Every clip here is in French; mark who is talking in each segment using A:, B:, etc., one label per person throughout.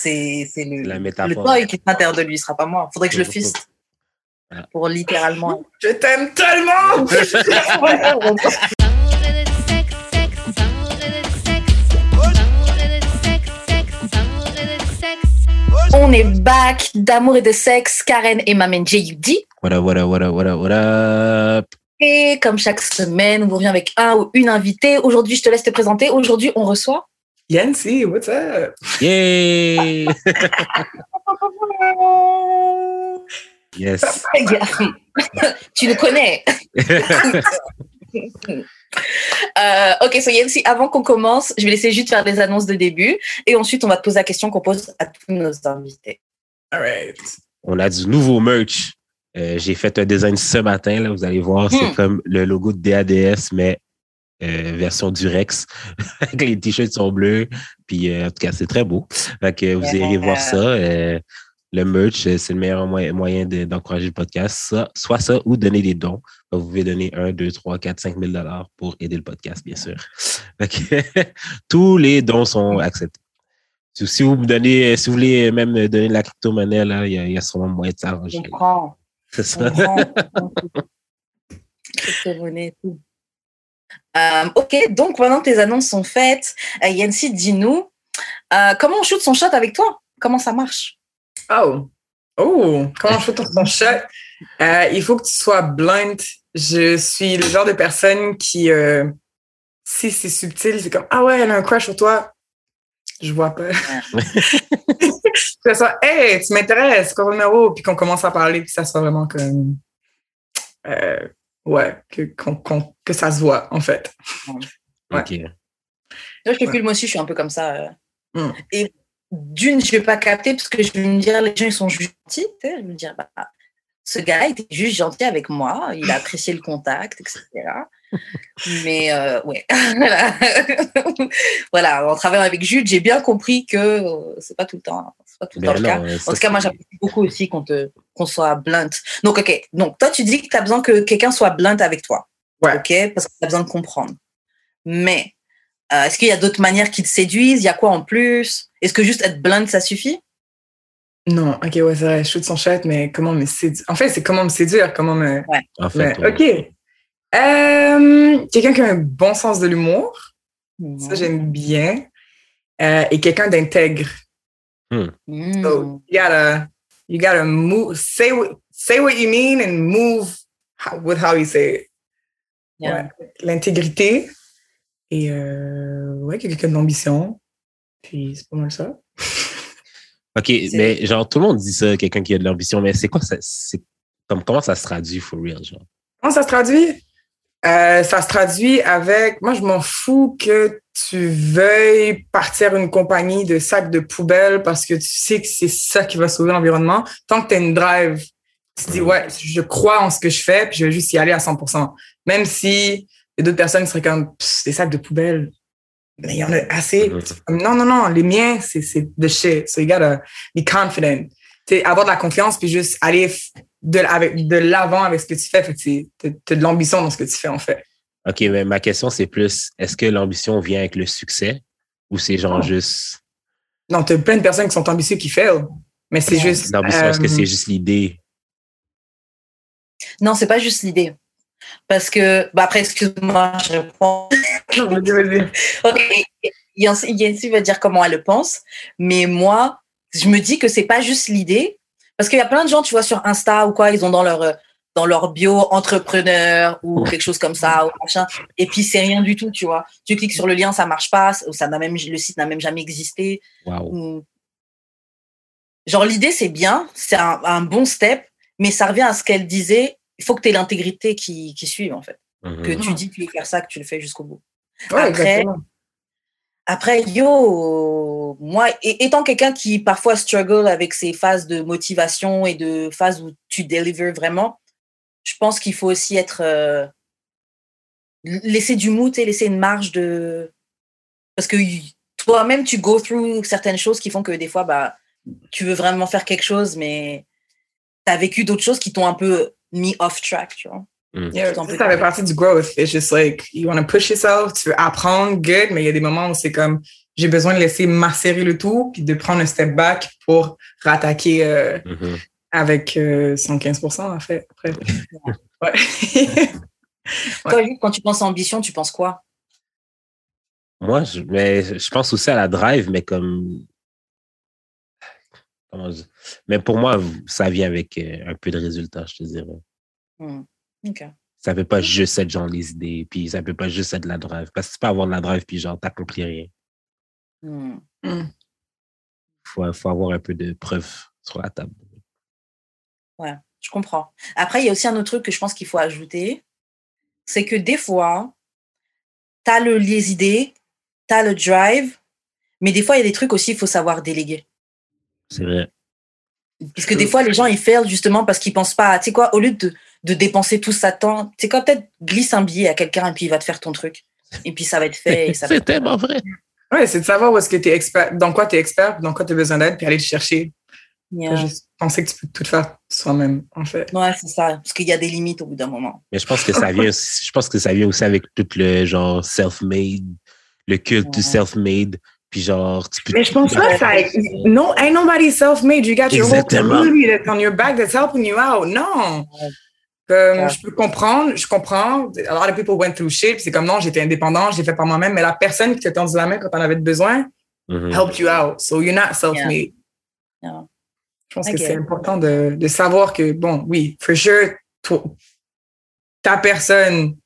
A: C'est c'est le, le toy qui s'interdit de lui, ce sera pas moi. Faudrait que je le fiste. Pour littéralement.
B: Je t'aime tellement!
A: On est back d'amour et de sexe, Karen et Mamen JUD.
C: Voilà, voilà, voilà, voilà, voilà.
A: Et comme chaque semaine, on vous revient avec un ou une invitée. Aujourd'hui, je te laisse te présenter. Aujourd'hui, on reçoit.
B: Yancy, what's up?
C: Yay! yes.
A: tu nous connais. Euh, ok, so Yancy, avant qu'on commence, je vais laisser juste faire des annonces de début et ensuite on va te poser la question qu'on pose à tous nos invités.
B: All right.
C: On a du nouveau merch. Euh, J'ai fait un design ce matin, là, vous allez voir, c'est
A: Hmm.
C: comme le logo de DADS, mais euh, version Durex. les t-shirts sont bleus. Puis euh, en tout cas, c'est très beau. Fait que vous irez voir ça. Euh, le merch, euh, c'est le meilleur moyen, moyen de- d'encourager le podcast. Ça, soit ça ou donner des dons. Vous pouvez donner 1, 2, 3, 4, 5 000 dollars pour aider le podcast, bien sûr. Fait que, tous les dons sont acceptés. Si vous me donnez, si vous voulez même donner de la crypto-monnaie, là, il y a, il y a sûrement moyen de s'arranger. C'est ça.
A: On prend. Euh, ok, donc maintenant que tes annonces sont faites, euh, Yancy, dis-nous, euh, comment on shoot son shot avec toi? Comment ça marche?
B: Oh. Oh, comment fais ton ton shot? Il faut que tu sois blunt. Je suis le genre de personne qui, si c'est subtil, c'est comme, ah ouais, elle a un crush sur toi. Je vois pas. ça soit, hey, tu m'intéresses, quoi numéro, puis qu'on commence à parler, puis ça soit vraiment comme, ouais, que, qu'on- qu'on- que ça se voit, en fait. Ouais.
C: OK.
A: Moi, je calcule, moi aussi, je suis un peu comme ça. euh.
B: Mm.
A: Et d'une, je vais pas capter parce que je vais me dire, les gens, ils sont gentils. tu sais, Je vais me dire, bah, ce gars était juste gentil avec moi, il a apprécié le contact, etc. Mais euh, ouais, voilà. voilà, en travaillant avec Jude, j'ai bien compris que euh, c'est pas tout le temps, c'est pas tout le temps le cas.
C: euh,
A: En tout cas, moi, j'apprécie beaucoup aussi qu'on te qu'on soit blunt. Donc, ok. Donc, toi, tu dis que tu as besoin que quelqu'un soit blunt avec toi.
B: Ouais.
A: Ok, parce que tu as besoin de comprendre. Mais euh, est-ce qu'il y a d'autres manières qui te séduisent? Il y a quoi en plus? Est-ce que juste être blunt, ça suffit?
B: Non, ok, ouais, c'est vrai, je shoot son chat, mais comment me séduire? En fait, c'est comment me séduire, comment me.
C: En
B: Mais,
C: fait, ouais.
B: ok. Euh, quelqu'un qui a un bon sens de l'humour, ça j'aime bien, Euh, et quelqu'un d'intègre.
A: Mm.
B: So you gotta, you gotta move, say what, say what you mean and move how- with how you say it.
A: Yeah.
B: Ouais. L'intégrité et euh, ouais, quelqu'un d'ambition. Puis c'est pas mal ça.
C: OK, mais genre, tout le monde dit ça, quelqu'un qui a de l'ambition, mais c'est quoi ça? C'est comme, comment ça se traduit for real, genre?
B: Comment ça se traduit? Euh, ça se traduit avec, moi je m'en fous que tu veuilles partir une compagnie de sacs de poubelle parce que tu sais que c'est ça qui va sauver l'environnement. Tant que tu as une drive, tu te dis, ouais, je crois en ce que je fais, puis je vais juste y aller à 100%. Même si il y a d'autres personnes qui seraient comme, des sacs de poubelle, mais il y en a assez. Non, non, non, les miens, c'est de shit. So you gotta be confident. Tu sais, avoir de la confiance, puis juste aller de, avec, de l'avant avec ce que tu fais. Fait que tu as de l'ambition dans ce que tu fais, en fait.
C: OK, mais ma question, c'est plus, est-ce que l'ambition vient avec le succès ou c'est genre juste
B: Non, tu as plein de personnes qui sont ambitieuses qui fail, mais c'est
A: Ouais.
B: juste.
C: l'ambition? Est-ce que
B: euh,
C: c'est juste l'idée?
A: Non, c'est pas juste l'idée. Parce que, bah après, excuse-moi, je réponds.
B: Vas-y, vas-y.
A: Ok, Yancy Yancy va dire comment elle le pense, mais moi, je me dis que c'est pas juste l'idée, parce qu'il y a plein de gens, tu vois, sur Insta ou quoi, ils ont dans leur euh, dans leur bio entrepreneur ou quelque chose comme ça ou machin, et puis c'est rien du tout, tu vois. Tu cliques sur le lien, ça marche pas, ça n'a même le site n'a même jamais existé.
C: Wow.
A: ou- Genre l'idée c'est bien, c'est un, un bon step, mais ça revient à ce qu'elle disait. Il faut que tu aies l'intégrité qui, qui suive en fait.
C: Mhm.
A: Que tu dis que tu veux faire ça, que tu le fais jusqu'au bout.
B: Ouais,
A: Après,
B: exactement.
A: Après, yo, moi, étant quelqu'un qui parfois struggle avec ces phases de motivation et de phases où tu deliver vraiment, je pense qu'il faut aussi être. euh, laisser du mood et laisser une marge de. Parce que toi-même, tu go through certaines choses qui font que des fois, bah, tu veux vraiment faire quelque chose, mais tu as vécu d'autres choses qui t'ont un peu mis off track, tu vois?
C: Mhm.
B: Yeah, ça, fait partie du growth. It's just like, you want to push yourself, tu veux apprendre, good, mais il y a des moments où c'est comme, j'ai besoin de laisser macérer le tout, puis de prendre un step back pour rattaquer euh,
C: Mhm.
B: avec euh, 115 en fait. Après. Ouais.
A: Toi, Jude, quand tu penses à ambition, tu penses quoi?
C: Moi, je, mais je pense aussi à la drive, mais comme. Comment je- Mais pour moi, ça vient avec euh, un peu de résultat, je te dirais.
A: Hmm. Ok.
C: Ça peut pas juste être genre les idées, puis ça peut pas juste être de la drive. Parce que tu peux avoir de la drive, puis genre, t'accomplis rien.
A: Hmm.
C: Faut, faut avoir un peu de preuves sur la table.
A: Je comprends. Après, il y a aussi un autre truc que je pense qu'il faut ajouter. C'est que des fois, tu as le, les idées, tu as le drive, mais des fois, il y a des trucs aussi, il faut savoir déléguer.
C: C'est vrai.
A: Parce que des fois, les gens, ils failent justement parce qu'ils pensent pas, tu sais quoi, au lieu de, de dépenser tout ça temps, tu sais quoi, peut-être glisse un billet à quelqu'un et puis il va te faire ton truc. Et puis ça va être fait.
C: C'est
A: être-
C: tellement vrai.
B: Ouais, c'est de savoir où est-ce que tu es expert, dans quoi tu es expert, dans quoi tu as besoin d'aide, puis aller le chercher.
A: Yeah.
B: Juste penser que tu peux tout faire soi-même, en fait.
A: Ouais, c'est ça. Parce qu'il y a des limites au bout d'un moment.
C: Mais je pense que ça vient aussi, je pense que ça vient aussi avec tout le genre self-made, le culte du self-made, puis genre, tu peux.
B: Mais je pense pas que ça. No, ain't nobody self-made. You got your whole community that's on your back that's helping you out. Non. Comme,
A: Ouais.
B: je peux comprendre, je comprends. A lot of people went through shit. C'est comme non, j'étais indépendant, je l'ai fait par moi-même, mais la personne qui t'a tendu la main quand t'en avais besoin
C: Mhm.
B: helped you out. So you're not self-made.
A: Yeah.
B: Je pense que c'est important de, de savoir que, bon, oui, for sure, toi- ta personne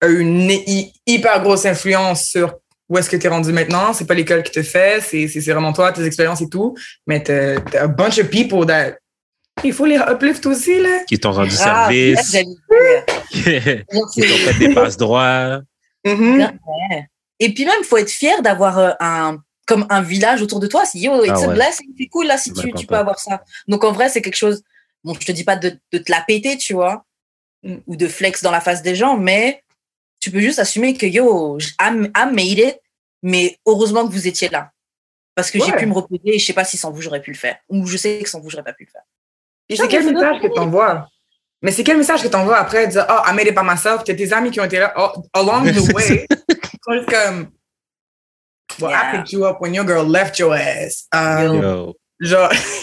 B: a une hy- hyper grosse influence sur où est-ce que tu es rendu maintenant. C'est pas l'école qui te fait, c'est c'est- c'est vraiment toi, tes expériences et tout. Mais t'as t'as a bunch of people that. Il faut les uplift aussi, là.
C: Qui t'ont rendu
A: Ah,
C: service,
A: dire.
C: qui t'ont fait des passes droits.
A: Ouais. Et puis même, il faut être fier d'avoir euh, un comme un village autour de toi. Si yo, it's
C: Ah
A: a
C: ouais.
A: blessing, c'est cool là si tu, peux avoir ça. Donc en vrai, c'est quelque chose. Bon, je te dis pas de, de te la péter, tu vois,
B: Mm.
A: ou de flex dans la face des gens, mais tu peux juste assumer que yo, I'm, I made it, mais heureusement que vous étiez là. Parce que j'ai pu me reposer et je sais pas si sans vous j'aurais pu le faire. Ou je sais que sans vous j'aurais pas pu le faire.
B: Puis c'est quel message que t'envoies? Mais c'est quel message que t'envoies après? Dire, oh, I made it by myself. T'as tes amis qui ont été là oh, along the way. Ils comme, well,
A: Yeah.
B: I picked you up when your girl left your ass? Um,
C: Yo.
B: Genre.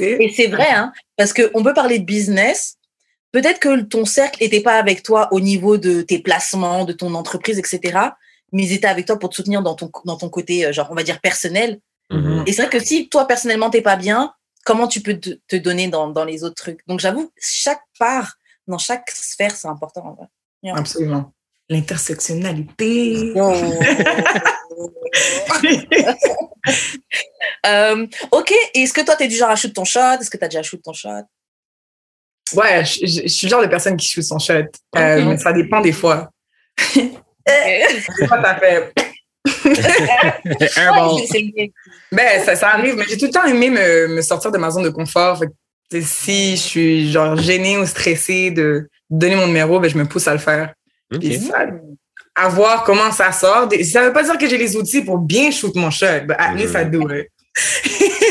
A: Et c'est vrai, hein, parce qu'on peut parler de business. Peut-être que ton cercle n'était pas avec toi au niveau de tes placements, de ton entreprise, etc. Mais ils étaient avec toi pour te soutenir dans ton, dans ton côté, euh, genre, on va dire, personnel.
C: Mhm.
A: Et c'est vrai que si toi, personnellement, t'es pas bien, comment tu peux te, te donner dans, dans les autres trucs Donc, j'avoue, chaque part, dans chaque sphère, c'est important. en vrai.
B: Absolument. L'intersectionnalité.
A: Euh, ok, est-ce que toi, t'es du genre à shoot ton shot? Est-ce que t'as déjà shoot ton shot?
B: Ouais, je, je- je suis le genre de personne qui shoot son shot. Euh, mais ça dépend des fois. Des fois, ça fait.
C: Airball.
A: Ouais,
B: Ben, ça, ça arrive, mais j'ai tout le temps aimé me, me sortir de ma zone de confort. Fait si je suis genre gênée ou stressée de donner mon numéro, ben, je me pousse à le faire.
C: Ok.
B: Puis ça, à voir comment ça sort. Ça veut pas dire que j'ai les outils pour bien shoot mon shot, but at least I do it.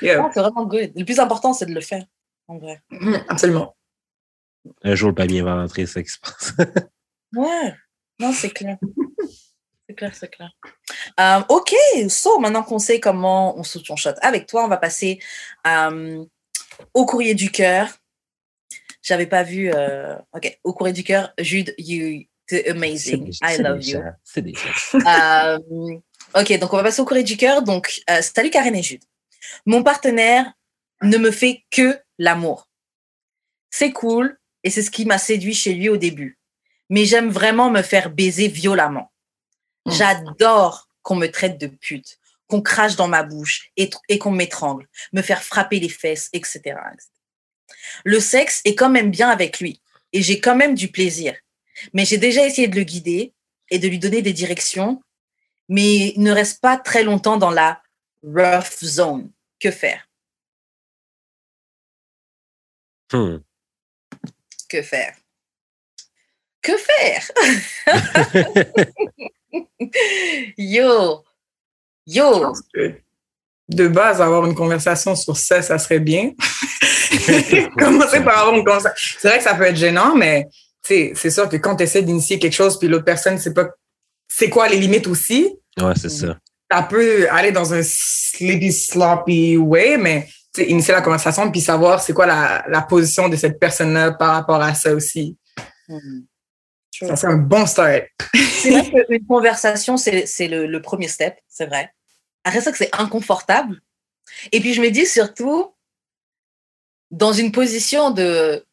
B: Yeah.
A: Ah, c'est vraiment good. Le plus important, c'est de le faire, en vrai.
B: Mhm, Absolument.
C: Un jour, le panier va rentrer, c'est ça qui se passe.
A: Ouais, non, c'est clair. C'est clair, c'est clair. Euh, ok, so maintenant qu'on sait comment on saute son shot avec toi, on va passer euh, au courrier du cœur. J'avais pas vu. euh, ok, au courrier du cœur, Jude, you, t'es amazing. I
C: c'est
A: love you.
C: C'est
A: ok, donc on va passer au courrier du cœur. Donc, salut Karen et Jude. Mon partenaire ne me fait que l'amour. C'est cool et c'est ce qui m'a séduit chez lui au début. Mais j'aime vraiment me faire baiser violemment.
B: Mm.
A: J'adore qu'on me traite de pute, qu'on crache dans ma bouche et, et qu'on m'étrangle, me faire frapper les fesses, etc., etc. Le sexe est quand même bien avec lui et j'ai quand même du plaisir. Mais j'ai déjà essayé de le guider et de lui donner des directions, mais il ne reste pas très longtemps dans la rough zone. Que faire?
C: Hmm.
A: Que faire? Que faire? Yo
B: Je
A: Yo
B: pense que de base, avoir une conversation sur ça, ça serait bien. Commencer par avoir une conversation. C'est vrai que ça peut être gênant, mais c'est sûr que quand tu essaies d'initier quelque chose, puis l'autre personne ne sait pas c'est quoi les limites aussi,
C: Ouais, c'est ça.
B: ça peut aller dans un sleepy, sloppy way, mais initier la conversation puis savoir c'est quoi la, la, position de cette personne-là par rapport à ça aussi. Mm. Ça, c'est un bon start.
A: c'est vrai qu'une conversation, c'est le, le, premier step, c'est vrai. Après ça, que c'est inconfortable. Et puis, je me dis surtout, dans une position de.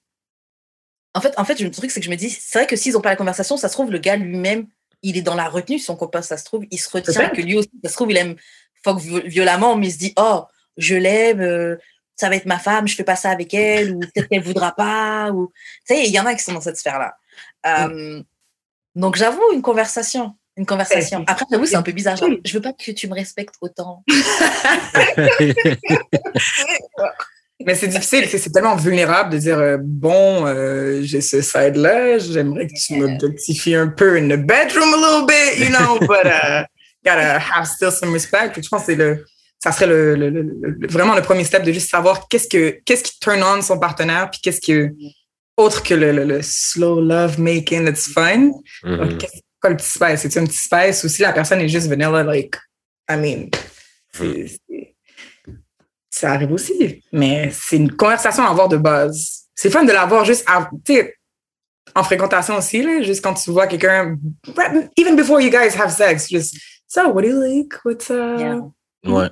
A: En fait, en fait le truc, c'est que je me dis, c'est vrai que s'ils n'ont pas la conversation, ça se trouve, le gars lui-même, il est dans la retenue, son copain, ça se trouve, il se retient, que lui aussi, ça se trouve, il aime fuck violemment, mais il se dit, oh, je l'aime, euh, ça va être ma femme, je fais pas ça avec elle, ou peut-être qu'elle voudra pas, ou. Tu sais, il y en a qui sont dans cette sphère-là. Euh, donc, j'avoue, une conversation. Une conversation. Après, j'avoue, c'est un peu bizarre. Genre, je veux pas que tu me respectes autant.
B: Mais c'est difficile, c'est tellement vulnérable de dire euh, bon, euh, j'ai ce side-là, j'aimerais que tu m'objectifies un peu in the bedroom a little bit, you know, but uh, gotta have still some respect. je pense que c'est le, ça serait le, le, vraiment le premier step de juste savoir qu'est-ce que qu'est-ce qui turn on son partenaire, puis qu'est-ce que autre que le, slow love making that's fun. Mm-hmm. Quoi le petit space? C'est un petit space ou si la personne est juste vanilla, like, I mean, ça arrive aussi. Mais c'est une conversation à avoir de base. C'est fun de l'avoir juste, en fréquentation aussi, là, juste quand tu vois quelqu'un, even before you guys have sex, just, so, what do you like? What's up?
C: Ouais.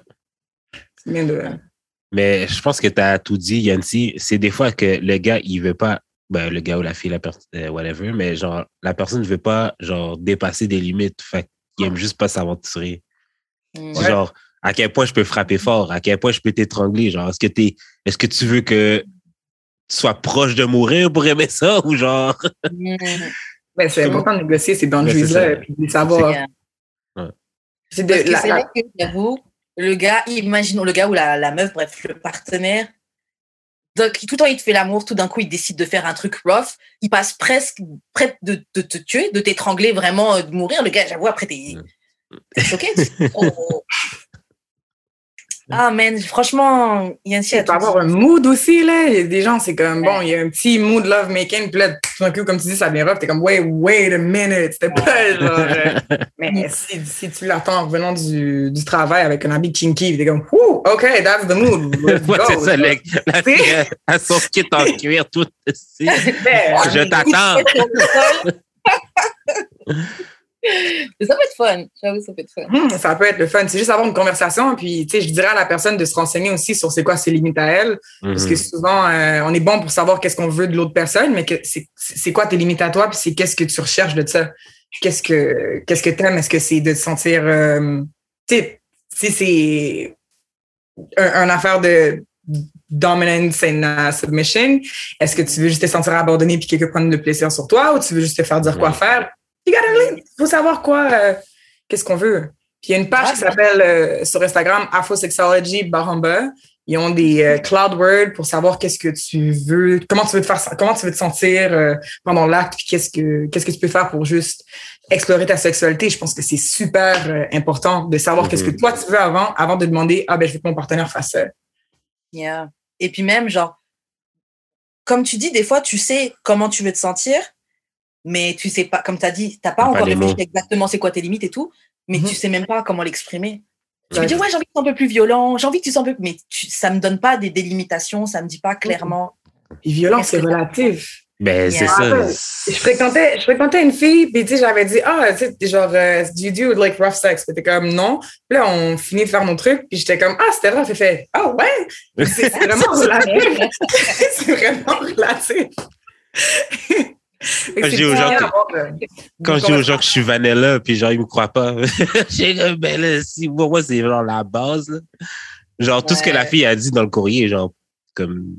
C: Mais je pense que tu as tout dit, Yancy. C'est des fois que le gars, il veut pas, ben, le gars ou la fille, la personne, euh, whatever, mais genre, la personne ne veut pas, genre, dépasser des limites. Fait qu'il aime juste pas s'aventurer. Ouais. Genre, à quel point je peux frapper fort, à quel point je peux t'étrangler? Genre, est-ce que t'es, est-ce que tu veux que tu sois proche de mourir pour aimer ça ou genre?
B: Ben, c'est important de négocier ces boundaries-là et puis de savoir.
A: C'est de, la, vrai que, j'avoue, le gars, imaginons le gars ou la, la meuf, bref, le partenaire, donc, tout le temps, il te fait l'amour, tout d'un coup, il décide de faire un truc rough. Il passe presque près de, de te tuer, de t'étrangler, vraiment, euh, de mourir. Le gars, j'avoue, après, t'es choqué. Ah, man, franchement, il y a un
B: Il peut avoir un mood aussi, là. Il y a des gens, c'est comme, bon, il y a un petit mood love making, puis là, tout d'un coup, comme tu dis, ça vient rough, t'es comme, wait, wait a minute, c'était pas genre. Euh, mais si, si tu l'attends en revenant du, du travail avec un habit kinky, t'es comme, whoo, OK, that's the mood.
C: ouais, c'est ça, la, la fille, elle son kit en cuir, tout. Ben, Je t'attends.
A: Ça peut être fun. J'avoue, ça peut être fun.
B: Hmm, ça peut être le fun. C'est juste avoir une conversation. Puis, tu sais, je dirais à la personne de se renseigner aussi sur c'est quoi ses limites à elle. Parce que mhm. souvent, euh, on est bon pour savoir qu'est-ce qu'on veut de l'autre personne, mais c'est quoi tes limites à toi, puis c'est qu'est-ce que tu recherches de ça? Qu'est-ce que qu'est-ce que t'aimes? Est-ce que c'est de te sentir. Euh, tu sais, si c'est un, affaire de dominance and submission, est-ce que tu veux juste te sentir abandonné puis quelqu'un prendre le plaisir sur toi ou tu veux juste te faire dire quoi faire? Il faut savoir quoi, euh, qu'est-ce qu'on veut. Puis il y a une page qui s'appelle euh, sur Instagram Afrosexology Bahamba. Ils ont des euh, cloud words pour savoir qu'est-ce que tu veux, comment tu veux te faire, comment tu veux te sentir pendant l'acte, puis qu'est-ce que qu'est-ce que tu peux faire pour juste explorer ta sexualité. Je pense que c'est super important de savoir qu'est-ce que mm-hmm. toi tu veux avant, avant de demander ah ben je veux que mon partenaire fasse ça.
A: Yeah. Et puis même genre, comme tu dis, des fois tu sais comment tu veux te sentir, mais tu sais pas, comme tu as dit, tu n'as pas encore réfléchi exactement c'est quoi tes limites et tout, mais tu mhm. tu sais même pas comment l'exprimer. Tu me dis, ouais, j'ai envie que tu sois un peu plus violent, j'ai envie que tu sois un peu. Mais tu, ça me donne pas des délimitations, ça me dit pas clairement.
B: Et violent, c'est relatif.
C: Ben, c'est ça.
B: Je fréquentais, je fréquentais une fille, puis tu sais, j'avais dit, ah, tu sais, genre, uh, do you do like rough sex? Puis t'es comme, non. Puis là, on finit de faire nos trucs, puis j'étais comme, ah, c'était rough. Fait, ah, oh, ouais. C'est vraiment relatif. c'est vraiment relatif.
C: Quand je dis aux gens que, quand je dis aux gens que je suis vanilla, puis genre, ils me croient pas. J'ai ben si, moi, c'est genre la base, là. Genre, tout ce que la fille a dit dans le courrier, genre, comme,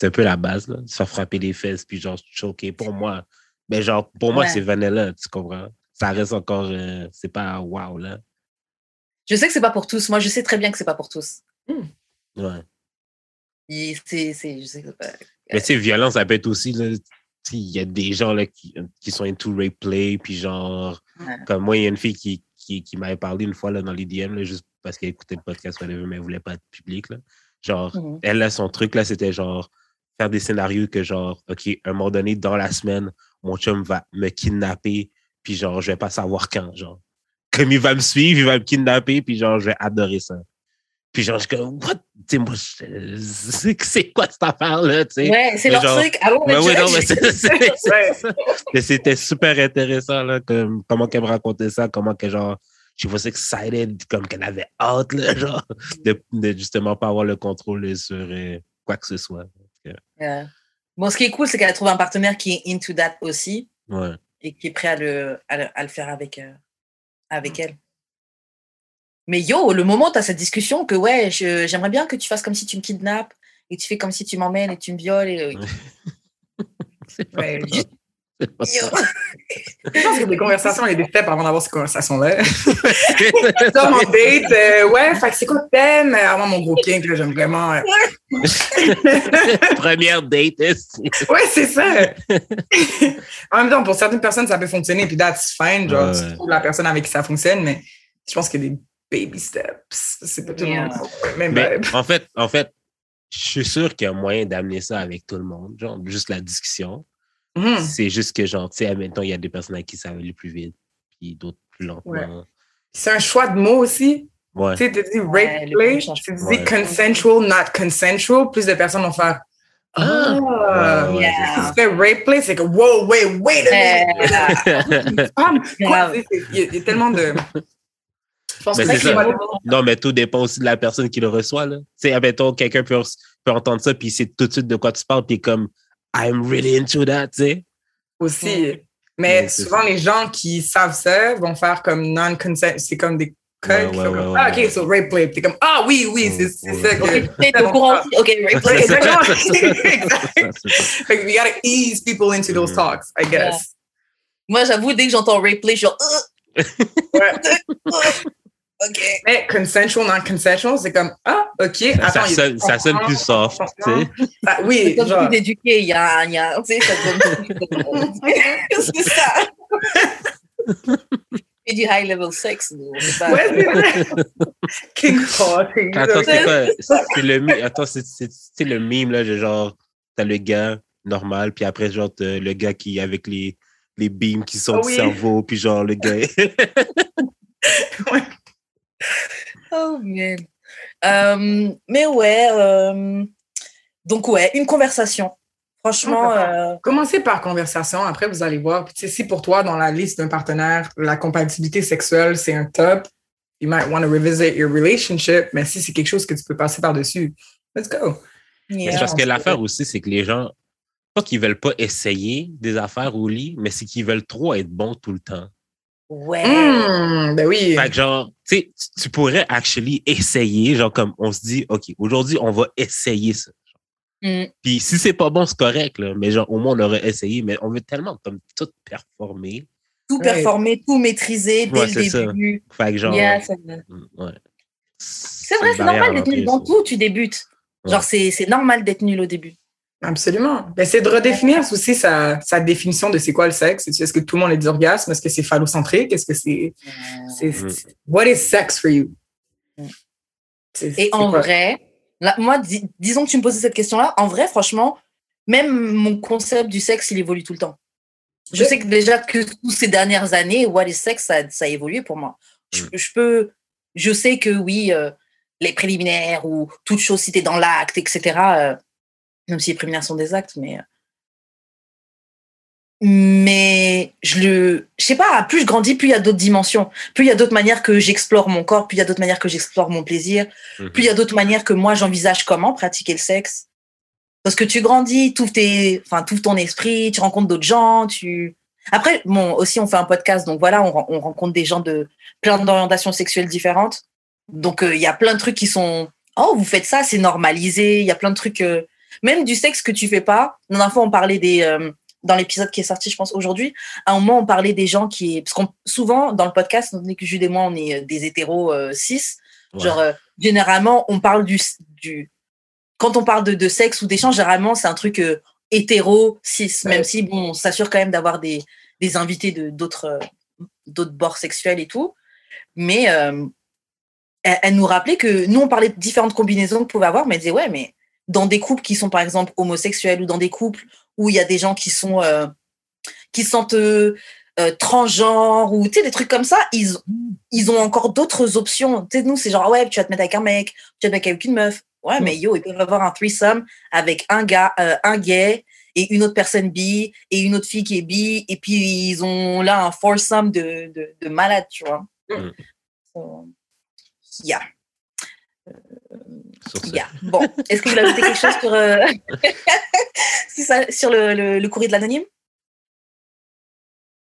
C: c'est un peu la base, là. Se faire frapper les fesses, puis genre, choquer. Pour moi, mais genre, pour moi, c'est vanilla, tu comprends? Ça reste encore, euh, c'est pas wow, là.
A: Je sais que c'est pas pour tous. Moi, je sais très bien que c'est pas pour tous.
C: Hmm. Ouais.
A: C'est, c'est, je sais que pas...
C: Mais tu sais, violence, ça peut être aussi, là, il y a des gens là, qui, qui sont into replay, puis genre, comme moi, il y a une fille qui, qui, qui m'avait parlé une fois là, dans les DM, là, juste parce qu'elle écoutait le podcast, mais elle ne voulait pas être publique. Là. Genre, mm-hmm. elle, là, son truc, là, c'était genre faire des scénarios que, genre, OK, à un moment donné, dans la semaine, mon chum va me kidnapper, puis genre, je vais pas savoir quand, genre. comme il va me suivre, il va me kidnapper, puis genre, je vais adorer ça. Puis genre, je suis comme, what? Tu sais, moi, je- c'est quoi cette affaire-là?
A: Ouais, c'est leur truc. Allons,
C: non, mais. Mais c'était super intéressant, là, comme, comment qu'elle me racontait ça, comment que, genre, she was excited, comme qu'elle avait hâte, là, genre, de, de justement pas avoir le contrôle sur euh, quoi que ce soit.
A: Bon, ce qui est cool, c'est qu'elle a trouvé un partenaire qui est into that aussi
C: Ouais.
A: et qui est prêt à le, à le, à le faire avec, euh, avec elle. Mais yo, le moment où tu as cette discussion que ouais, je- j'aimerais bien que tu fasses comme si tu me kidnappes et tu fais comme si tu m'emmènes et tu me violes. Et,
C: C'est pas
B: Ouais. Je pense que des conversations, il y a des steps avant d'avoir ces conversations-là. Dans mon date, euh, ouais, fait que c'est quoi le thème? Euh, Avant mon gros kink, là, j'aime vraiment. euh,
C: Première date, est-ce-
B: Ouais, c'est ça. en même temps, pour certaines personnes, ça peut fonctionner, puis that's fine. Genre,
C: Ouais,
B: tu
C: ouais.
B: trouves la personne avec qui ça fonctionne, mais je pense qu'il y a des baby steps. C'est pas tout le monde. Même
C: Mais
B: vibe.
C: en fait, en fait, je suis sûr qu'il y a moyen d'amener ça avec tout le monde, genre, juste la discussion.
B: Mhm.
C: C'est juste que, genre, tu sais, admettons, il y a des personnes à qui ça va aller plus vite, puis d'autres plus lentement.
B: C'est un choix de mots aussi.
C: Ouais.
B: Tu sais, tu dis
A: Ouais,
B: rape
A: le
B: play, tu dis
C: Ouais.
B: consensual, not consensual. Plus de personnes vont faire Ah,
C: Ouais, ouais,
A: Yeah.
B: si tu fais rape play, c'est que wow, wait, wait a minute. Il y a tellement de. Je pense
C: Mais
B: que
C: c'est
B: c'est
C: ça.
B: pas-
C: non, mais tout dépend aussi de la personne qui le reçoit, là. Tu sais, admettons, quelqu'un peut, peut entendre ça, puis c'est tout de suite de quoi tu parles, puis comme, I'm really into that, tu sais.
B: aussi.
A: Ouais.
B: Mais souvent,
C: ça.
B: les gens qui savent ça vont faire comme non-consent. C'est comme des codes.
C: Ouais,
B: qui
C: ouais, ouais,
B: comme,
C: ouais,
B: ah, ok, so rape play. T'es comme, ah oui, oui, c'est ça que.
A: ok, t'es au courant aussi. Ok, right.
B: Ouais, exactement. Que we gotta ease people into those
C: Mhm.
B: talks, I guess.
A: Moi, j'avoue, dès que j'entends replay, je suis genre, Euh,
B: Ouais.
A: ok.
B: Mais consensual, non-consensual, c'est comme, ah, ok,
C: Ça,
B: attends.
C: sonne, ça sonne plus soft, tu sais.
B: Ah, oui,
A: C'est comme plus éduqué, il y a, il y a, tu sais, ça donne C'est ça. Et du high level sex, sait pas.
B: Ouais, c'est vrai. King party.
C: Attends, c'est quoi? C'est le, attends, c'est- c'est c'est le mime, là, de genre, t'as le gars normal, puis après, genre, t'as le gars qui, avec les, les beams qui sont
B: Ah
C: du
B: oui.
C: cerveau, puis genre, le gars.
A: Oh, man. Euh, mais ouais, euh, donc ouais, une conversation. Franchement, euh,
B: Commencez par conversation, après vous allez voir. Puis, si pour toi, dans la liste d'un partenaire, la compatibilité sexuelle, c'est un top, you might want to revisit your relationship, mais si c'est quelque chose que tu peux passer par-dessus, let's go.
A: Yeah.
C: parce que l'affaire aussi, c'est que les gens, pas qu'ils veulent pas essayer des affaires au lit, mais c'est qu'ils veulent trop être bons tout le temps.
A: Ouais.
B: Hmm, ben oui.
C: Fait que genre, tu sais, tu- pourrais actually essayer, genre comme on se dit, OK, aujourd'hui, on va essayer ça.
A: Mm.
C: Puis si c'est pas bon, c'est correct, là, mais genre, au moins, on aurait essayé, mais on veut tellement comme tout performer.
A: Tout
B: Ouais.
A: performer, tout maîtriser dès
C: Ouais,
A: le
C: ça.
A: début.
C: Fait que genre,
A: Yeah, c'est vrai.
C: mm, ouais.
A: C'est vrai, c'est normal d'être nul dans tout, tu débutes. Genre, c'est normal d'être nul au début.
B: Absolument. Ben, c'est de redéfinir aussi sa, sa définition de c'est quoi le sexe. Est-ce que tout le monde est des orgasmes? Est-ce que c'est phallocentrique? Est-ce que c'est, c'est,
C: Mm.
B: c'est- what is sex for you?
A: Mm.
B: C'est-
A: Et
B: c'est
A: en
B: quoi?
A: vrai, là, moi, dis- disons que tu me posais cette question-là, en vrai, franchement, même mon concept du sexe, il évolue tout le temps. Je sais que déjà que toutes ces dernières années, what is sex, ça, ça a évolué pour moi. Je, je peux, je sais que oui, euh, les préliminaires ou toute chose citée dans l'acte, etc., euh, même si les préliminaires sont des actes, mais. euh, mais je le. Je sais pas, plus je grandis, plus il y a d'autres dimensions. Plus il y a d'autres manières que j'explore mon corps, plus il y a d'autres manières que j'explore mon plaisir,
C: Mhm.
A: plus il y a d'autres manières que moi j'envisage comment pratiquer le sexe. Parce que tu grandis, tu tes, enfin, ton esprit, tu rencontres d'autres gens, tu. Après, bon, aussi on fait un podcast, donc voilà, on rencontre des gens de plein d'orientations sexuelles différentes. Donc euh, il y a plein de trucs qui sont, oh vous faites ça, c'est normalisé. Il y a plein de trucs, euh, même du sexe que tu fais pas. La dernière fois on parlait des, euh, dans l'épisode qui est sorti, je pense aujourd'hui, à un moment on parlait des gens qui, parce qu'on souvent dans le podcast, étant donné que Jules et moi on est euh, des hétéros euh, cis,
C: Ouais.
A: Genre, euh, généralement, on parle du, du. Quand on parle de, de sexe ou d'échange, généralement, c'est un truc hétéro, cis,
B: Ouais.
A: même si, bon, on s'assure quand même d'avoir des, des invités de d'autres d'autres bords sexuels et tout. Mais elle, elle nous rappelait que nous, on parlait de différentes combinaisons qu'on pouvait avoir, mais elle disait, ouais, mais dans des couples qui sont, par exemple, homosexuels ou dans des couples où il y a des gens qui sont. euh, qui sentent. euh, euh, transgenres ou des trucs comme ça, ils, ils ont encore d'autres options. Tu sais, nous, c'est genre, ouais, tu vas te mettre avec un mec, tu vas te mettre avec une meuf. Ouais, mais yo, ils peuvent avoir un threesome avec un gars, euh, un gay et une autre personne bi et une autre fille qui est bi. Et puis, ils ont là un foursome de, de, de malades, tu vois.
C: Mm.
A: So, yeah.
C: Sur ce.
A: Yeah. Bon, est-ce que vous voulez ajouter quelque chose sur, euh, ça, sur le, le, le courrier de l'anonyme?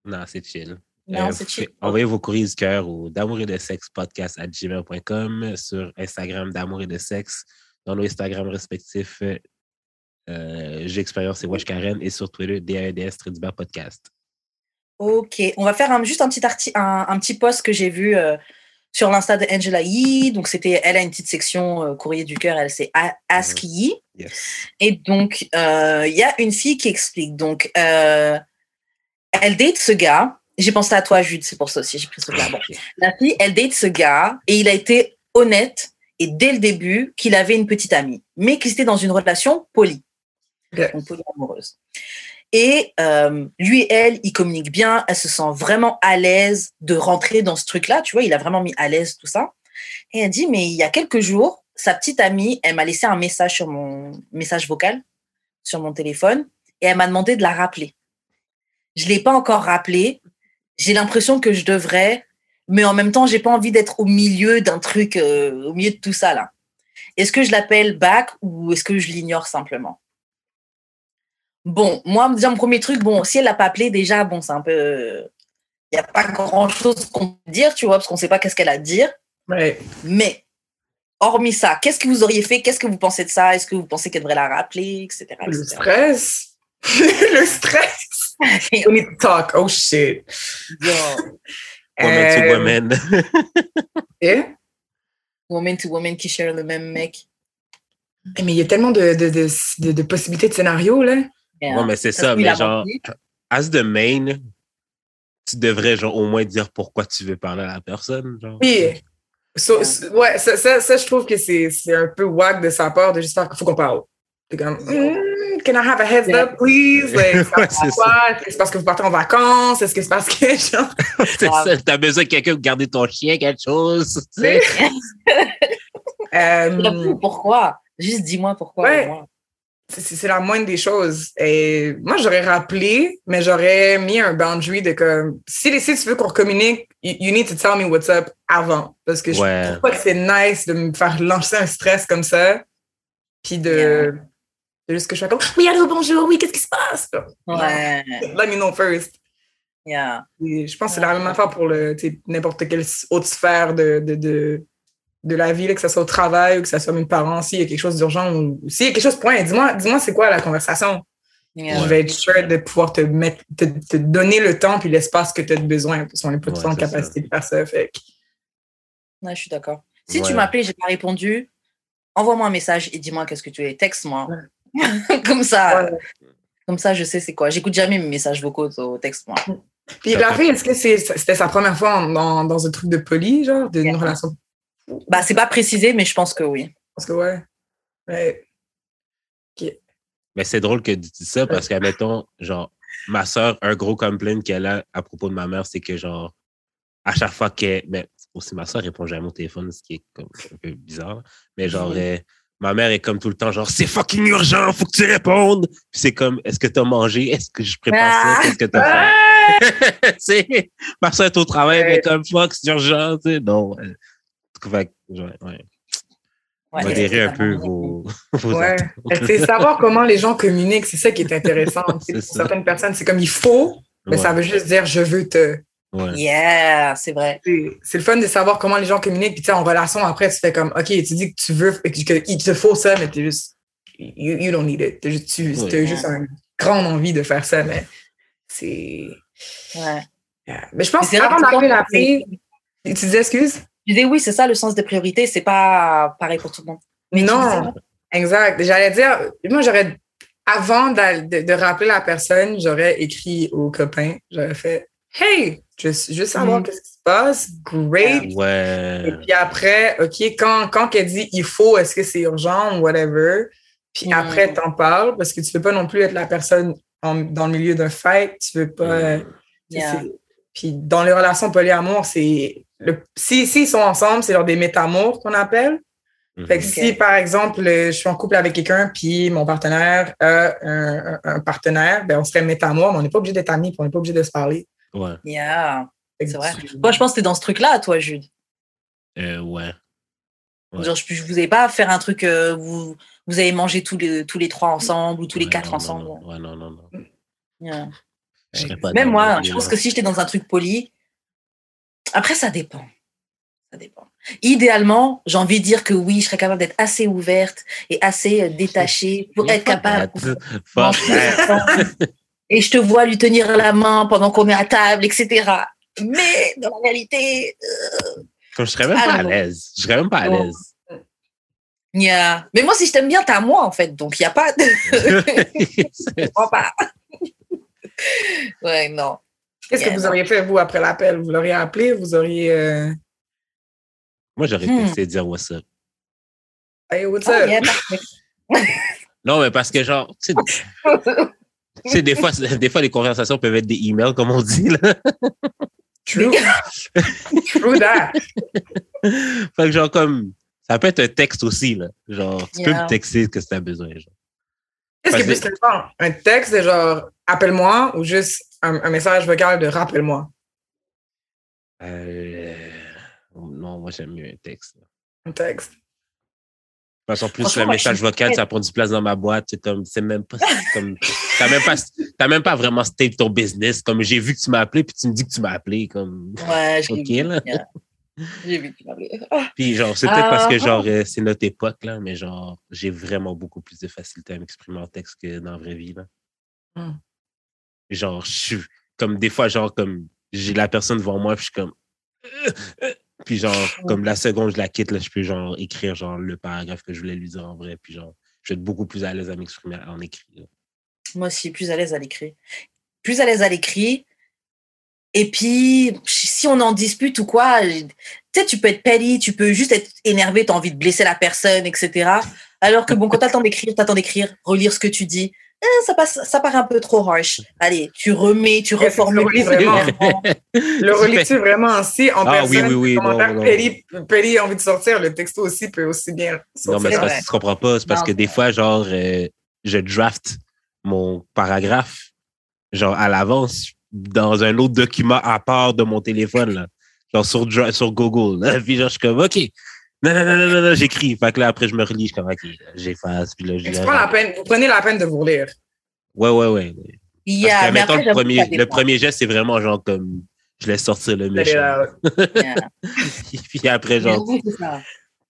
C: Non, c'est chill.
A: Non,
C: Euh,
A: c'est chill.
C: Envoyez vos courriers du cœur au d'amour et de sexe podcast à gmail.com sur Instagram d'amour et de sexe dans nos Instagram respectifs. Euh, J'ai expérience et Wesh Karen et sur Twitter DAEDS Tridiba Podcast.
A: Ok, on va faire un- juste un petit, arti- un, un petit post que j'ai vu euh, sur l'insta de Angela Yee. Donc, c'était, elle a une petite section euh, courrier du cœur, elle c'est Ask Yee.
C: Yes.
A: Et donc, euh, il y a une fille qui explique. Donc, euh, elle date ce gars. J'ai pensé à toi, Jude, c'est pour ça aussi, j'ai pris ce gars. Bon. La fille, elle date ce gars et il a été honnête et dès le début qu'il avait une petite amie, mais qu'ils étaient dans une relation polie,
B: Ok.
A: donc polyamoureuse. Et euh, lui et elle, ils communiquent bien, elle se sent vraiment à l'aise de rentrer dans ce truc-là, tu vois, il a vraiment mis à l'aise tout ça. Et elle dit, mais il y a quelques jours, sa petite amie, elle m'a laissé un message sur mon message vocal, sur mon téléphone, et elle m'a demandé de la rappeler. Je l'ai pas encore rappelé. J'ai l'impression que je devrais, mais en même temps, j'ai pas envie d'être au milieu d'un truc, euh, au milieu de tout ça là. Est-ce que je l'appelle back ou est-ce que je l'ignore simplement? Bon, moi, déjà, mon premier truc, bon, si elle l'a pas appelé, déjà, bon, c'est un peu. Il n'y a pas grand chose qu'on peut dire, tu vois, parce qu'on sait pas qu'est-ce qu'elle a à dire.
B: Ouais.
A: Mais, hormis ça, qu'est-ce que vous auriez fait? Qu'est-ce que vous pensez de ça? Est-ce que vous pensez qu'elle devrait la rappeler, etc.
B: Le
A: etc.
B: stress. le stress. We need to talk. Oh shit.
A: Yo,
C: Woman to
B: Euh,
C: woman.
B: eh?
A: woman to woman qui share le même mec.
B: Mais il y a tellement de, de, de, de, de possibilités de scénarios, là.
C: Ouais, mais c'est ça, mais genre, as the main, tu devrais genre au moins dire pourquoi tu veux parler à la personne. Genre.
B: Oui. So-
A: Yeah.
B: so- ouais, ça, ça, ça, je trouve que c'est c'est un peu wack de sa part de juste faire qu'il faut qu'on parle. C'est comme, Hmm, can I have a heads up, please? Like,
C: Ouais, c'est?
B: Est-ce que c'est parce que vous partez en vacances? Est-ce que c'est parce que, genre,
C: C'est ça, t'as besoin de quelqu'un pour garder ton chien, quelque chose. tu sais.
B: euh,
A: Pourquoi? Juste dis-moi pourquoi.
B: Ouais. C'est la moindre des choses. Et moi, j'aurais rappelé, mais j'aurais mis un boundary de comme, si, si tu veux qu'on communique, you, you need to tell me what's up avant. Parce que
C: Ouais.
B: je trouve pas que c'est nice de me faire lancer un stress comme ça. Puis de,
A: Yeah.
B: de juste que je fais comme, oui, allô, bonjour, oui, qu'est-ce qui se passe?
A: Ouais.
B: Let me know first.
A: Yeah.
B: Et je pense que c'est la même affaire pour n'importe quelle autre sphère de, de, de, de la vie, là, que ce soit au travail ou que ce soit mes parents, s'il y a quelque chose d'urgent ou s'il y a quelque chose, point, dis-moi, dis-moi c'est quoi la conversation.
A: Yeah.
B: Je vais être sûr de pouvoir te mettre, te, te donner le temps puis l'espace que tu as besoin. Parce qu'on n'est pas tout le temps en capacité de faire ça. Fait que-
A: Ouais, je suis d'accord. Si
C: Ouais.
A: tu appelé, j'ai pas répondu, envoie-moi un message et dis-moi qu'est-ce que tu es. Texte-moi. comme ça,
B: Ouais.
A: comme ça, je sais c'est quoi. J'écoute jamais mes messages vocaux au texte-moi.
B: Puis la fille, est-ce que c'est- c'était sa première fois en- dans, dans un truc de poli, genre, d'une
A: Yeah.
B: relation?
A: Bah, c'est pas précisé, mais je pense que oui.
B: Parce que ouais. Ouais.
C: Mais c'est drôle que tu dis ça parce que, mettons, genre, ma soeur, un gros complaint qu'elle a à propos de ma mère, c'est que, genre, à chaque fois qu'elle. Mais aussi, ma soeur répond jamais au téléphone, ce qui est comme un peu bizarre. Mais genre, euh, ma mère est comme tout le temps, genre, c'est fucking urgent, faut que tu répondes. Puis c'est comme, est-ce que t'as mangé? Est-ce que je prépare
A: Ah!
C: ça? Qu'est-ce que t'as
B: Ah!
C: fait? c'est, ma soeur est au travail, mais comme fuck, c'est urgent, tu sais. Non. Ouais, ouais.
A: Ouais,
C: Modérez un
A: c'est
C: peu vos, vos
B: Ouais. tu sais, savoir comment les gens communiquent, c'est ça qui est intéressant. Tu
C: C'est
B: Pour
C: ça.
B: certaines personnes, c'est comme il faut, mais ça veut juste dire je veux te.
C: ouais.
A: Yeah, c'est vrai.
B: C'est c'est le fun de savoir comment les gens communiquent. Puis, tu sais, en relation, après, tu fais comme, OK, tu dis que tu veux, qu'il te faut ça, mais t'es juste, you, you don't need it. T'as juste, tu,
C: Ouais.
B: t'as juste une grande envie de faire ça, mais c'est.
A: Ouais.
B: Yeah. Mais je pense
A: c'est
B: qu'avant
A: tout
B: la fille, tu disais, excuse?
A: Je dis oui, c'est ça le sens des priorités. C'est pas pareil pour tout le monde. Mais
B: Non,
A: disais-
B: exact. J'allais dire, moi, j'aurais, avant de, de rappeler la personne, j'aurais écrit au copain, j'aurais fait, hey, juste, juste savoir
A: Mhm.
B: qu'est-ce qui se passe, great. Et
C: Ouais.
B: puis après, OK, quand, quand elle dit il faut, est-ce que c'est urgent ou whatever, puis
A: Mhm.
B: après, t'en parles parce que tu veux pas non plus être la personne en- dans le milieu d'un fight, tu veux pas,
C: Mm.
A: Yeah.
B: Puis dans les relations polyamour, c'est le si s'ils sont ensemble, c'est leur des métamours qu'on appelle. Fait que
C: Mhm.
B: si, par exemple, euh, je suis en couple avec quelqu'un, puis mon partenaire a un, un- un partenaire, ben on serait métamour, mais on n'est pas obligé d'être amis, puis on n'est pas obligé de se parler.
C: Ouais.
A: Yeah. C'est vrai. Moi, je pense que t'es dans ce truc-là, toi, Jude.
C: Euh, ouais. Ouais.
A: Genre, je, je vous ai pas faire un truc, euh, vous, vous avez mangé tous les, tous les trois ensemble ou tous les quatre
C: non,
A: ensemble.
C: non. Ouais, non, non, non.
A: Yeah.
C: Je serais pas
A: Même moi, je pense que si j'étais dans un truc poli, après, ça dépend. Ça dépend. Idéalement, j'ai envie de dire que oui, je serais capable d'être assez ouverte et assez euh, détachée pour être capable. Et je te vois lui tenir la main pendant qu'on est à table, etc. Mais dans la réalité,
C: Comme je serais même pas à l'aise. Je serais même pas à l'aise.
A: yeah. mais moi, si je t'aime bien, t'as moi, en fait. Donc, il n'y a pas de. Je comprends pas. ouais, non.
B: Qu'est-ce que vous auriez fait, vous, après l'appel? Vous l'auriez appelé? Vous auriez... euh,
C: Moi, j'aurais
A: Hmm.
C: texté dire what's up.
B: Hey, what's
A: Oh,
B: up?
A: yeah.
C: Non, mais parce que, genre, tu sais, tu sais, des fois, des fois, les conversations peuvent être des emails, comme on dit, là.
B: True. True that.
C: Fait que, genre, comme, ça peut être un texte aussi, là. Genre, tu peux me texter que si as besoin, genre.
B: Qu'est-ce qui est plus fréquent? Un texte de genre appelle-moi ou juste un, un message vocal de rappelle-moi?
C: Euh, Non, moi, j'aime mieux un texte.
B: Un texte.
C: De toute façon, plus le message vocal,
A: très-
C: ça prend du place dans ma boîte. C'est comme, c'est même pas, comme, t'as même pas, t'as même pas vraiment state ton business. Comme, j'ai vu que tu m'as appelé, puis tu me dis que tu m'as appelé, comme,
A: Ouais, j'ai
C: ok,
A: vu.
C: là.
A: Yeah. J'ai vu que tu m'appelais. Ah,
C: Puis, genre, c'est peut-être parce que,
A: Ah.
C: genre, euh, c'est notre époque, là, mais genre, j'ai vraiment beaucoup plus de facilité à m'exprimer en texte que dans la vraie vie, là.
B: Hmm.
C: Genre, je suis, comme, des fois, genre, comme, j'ai la personne devant moi, puis je suis comme, euh, euh, puis genre, comme la seconde, je la quitte, là, je peux, genre, écrire, genre, le paragraphe que je voulais lui dire en vrai, puis genre, je vais être beaucoup plus à l'aise à m'exprimer en écrit, là.
A: Moi aussi, plus à l'aise à l'écrit. Plus à l'aise à l'écrit. Et puis, si on en dispute ou quoi, tu sais, tu peux être petty, tu peux juste être énervé, tu as envie de blesser la personne, etc. Alors que bon, quand tu attends d'écrire, tu attends d'écrire, relire ce que tu dis, eh, ça, passe, ça paraît un peu trop harsh. Allez, tu remets, tu reformules.
B: le relis vraiment?
A: vraiment.
B: Le relis-tu vraiment aussi en
C: Ah,
B: personne?
C: oui, oui, oui, non, non.
B: A envie de sortir, le texto aussi peut aussi bien
C: Non, mais
B: sortir.
C: c'est parce que tu comprends pas. C'est parce
A: Non,
C: que des fois, genre, euh, je draft mon paragraphe, genre, à l'avance, dans un autre document à part de mon téléphone, là. Genre, sur, sur Google. là. Puis, genre, je suis comme, OK. Non, non, non, non, non, non, j'écris. Fait que là, après, je me relis. Je suis comme, OK, j'efface. Puis là, je
B: prends la peine, vous prenez la peine de vous relire.
C: Ouais, ouais, ouais. ouais.
A: Yeah,
C: Parce que,
A: mais
C: mettons,
A: après,
C: le premier, le geste, c'est vraiment genre comme, je laisse sortir le méchant.
A: Yeah.
C: puis après, genre,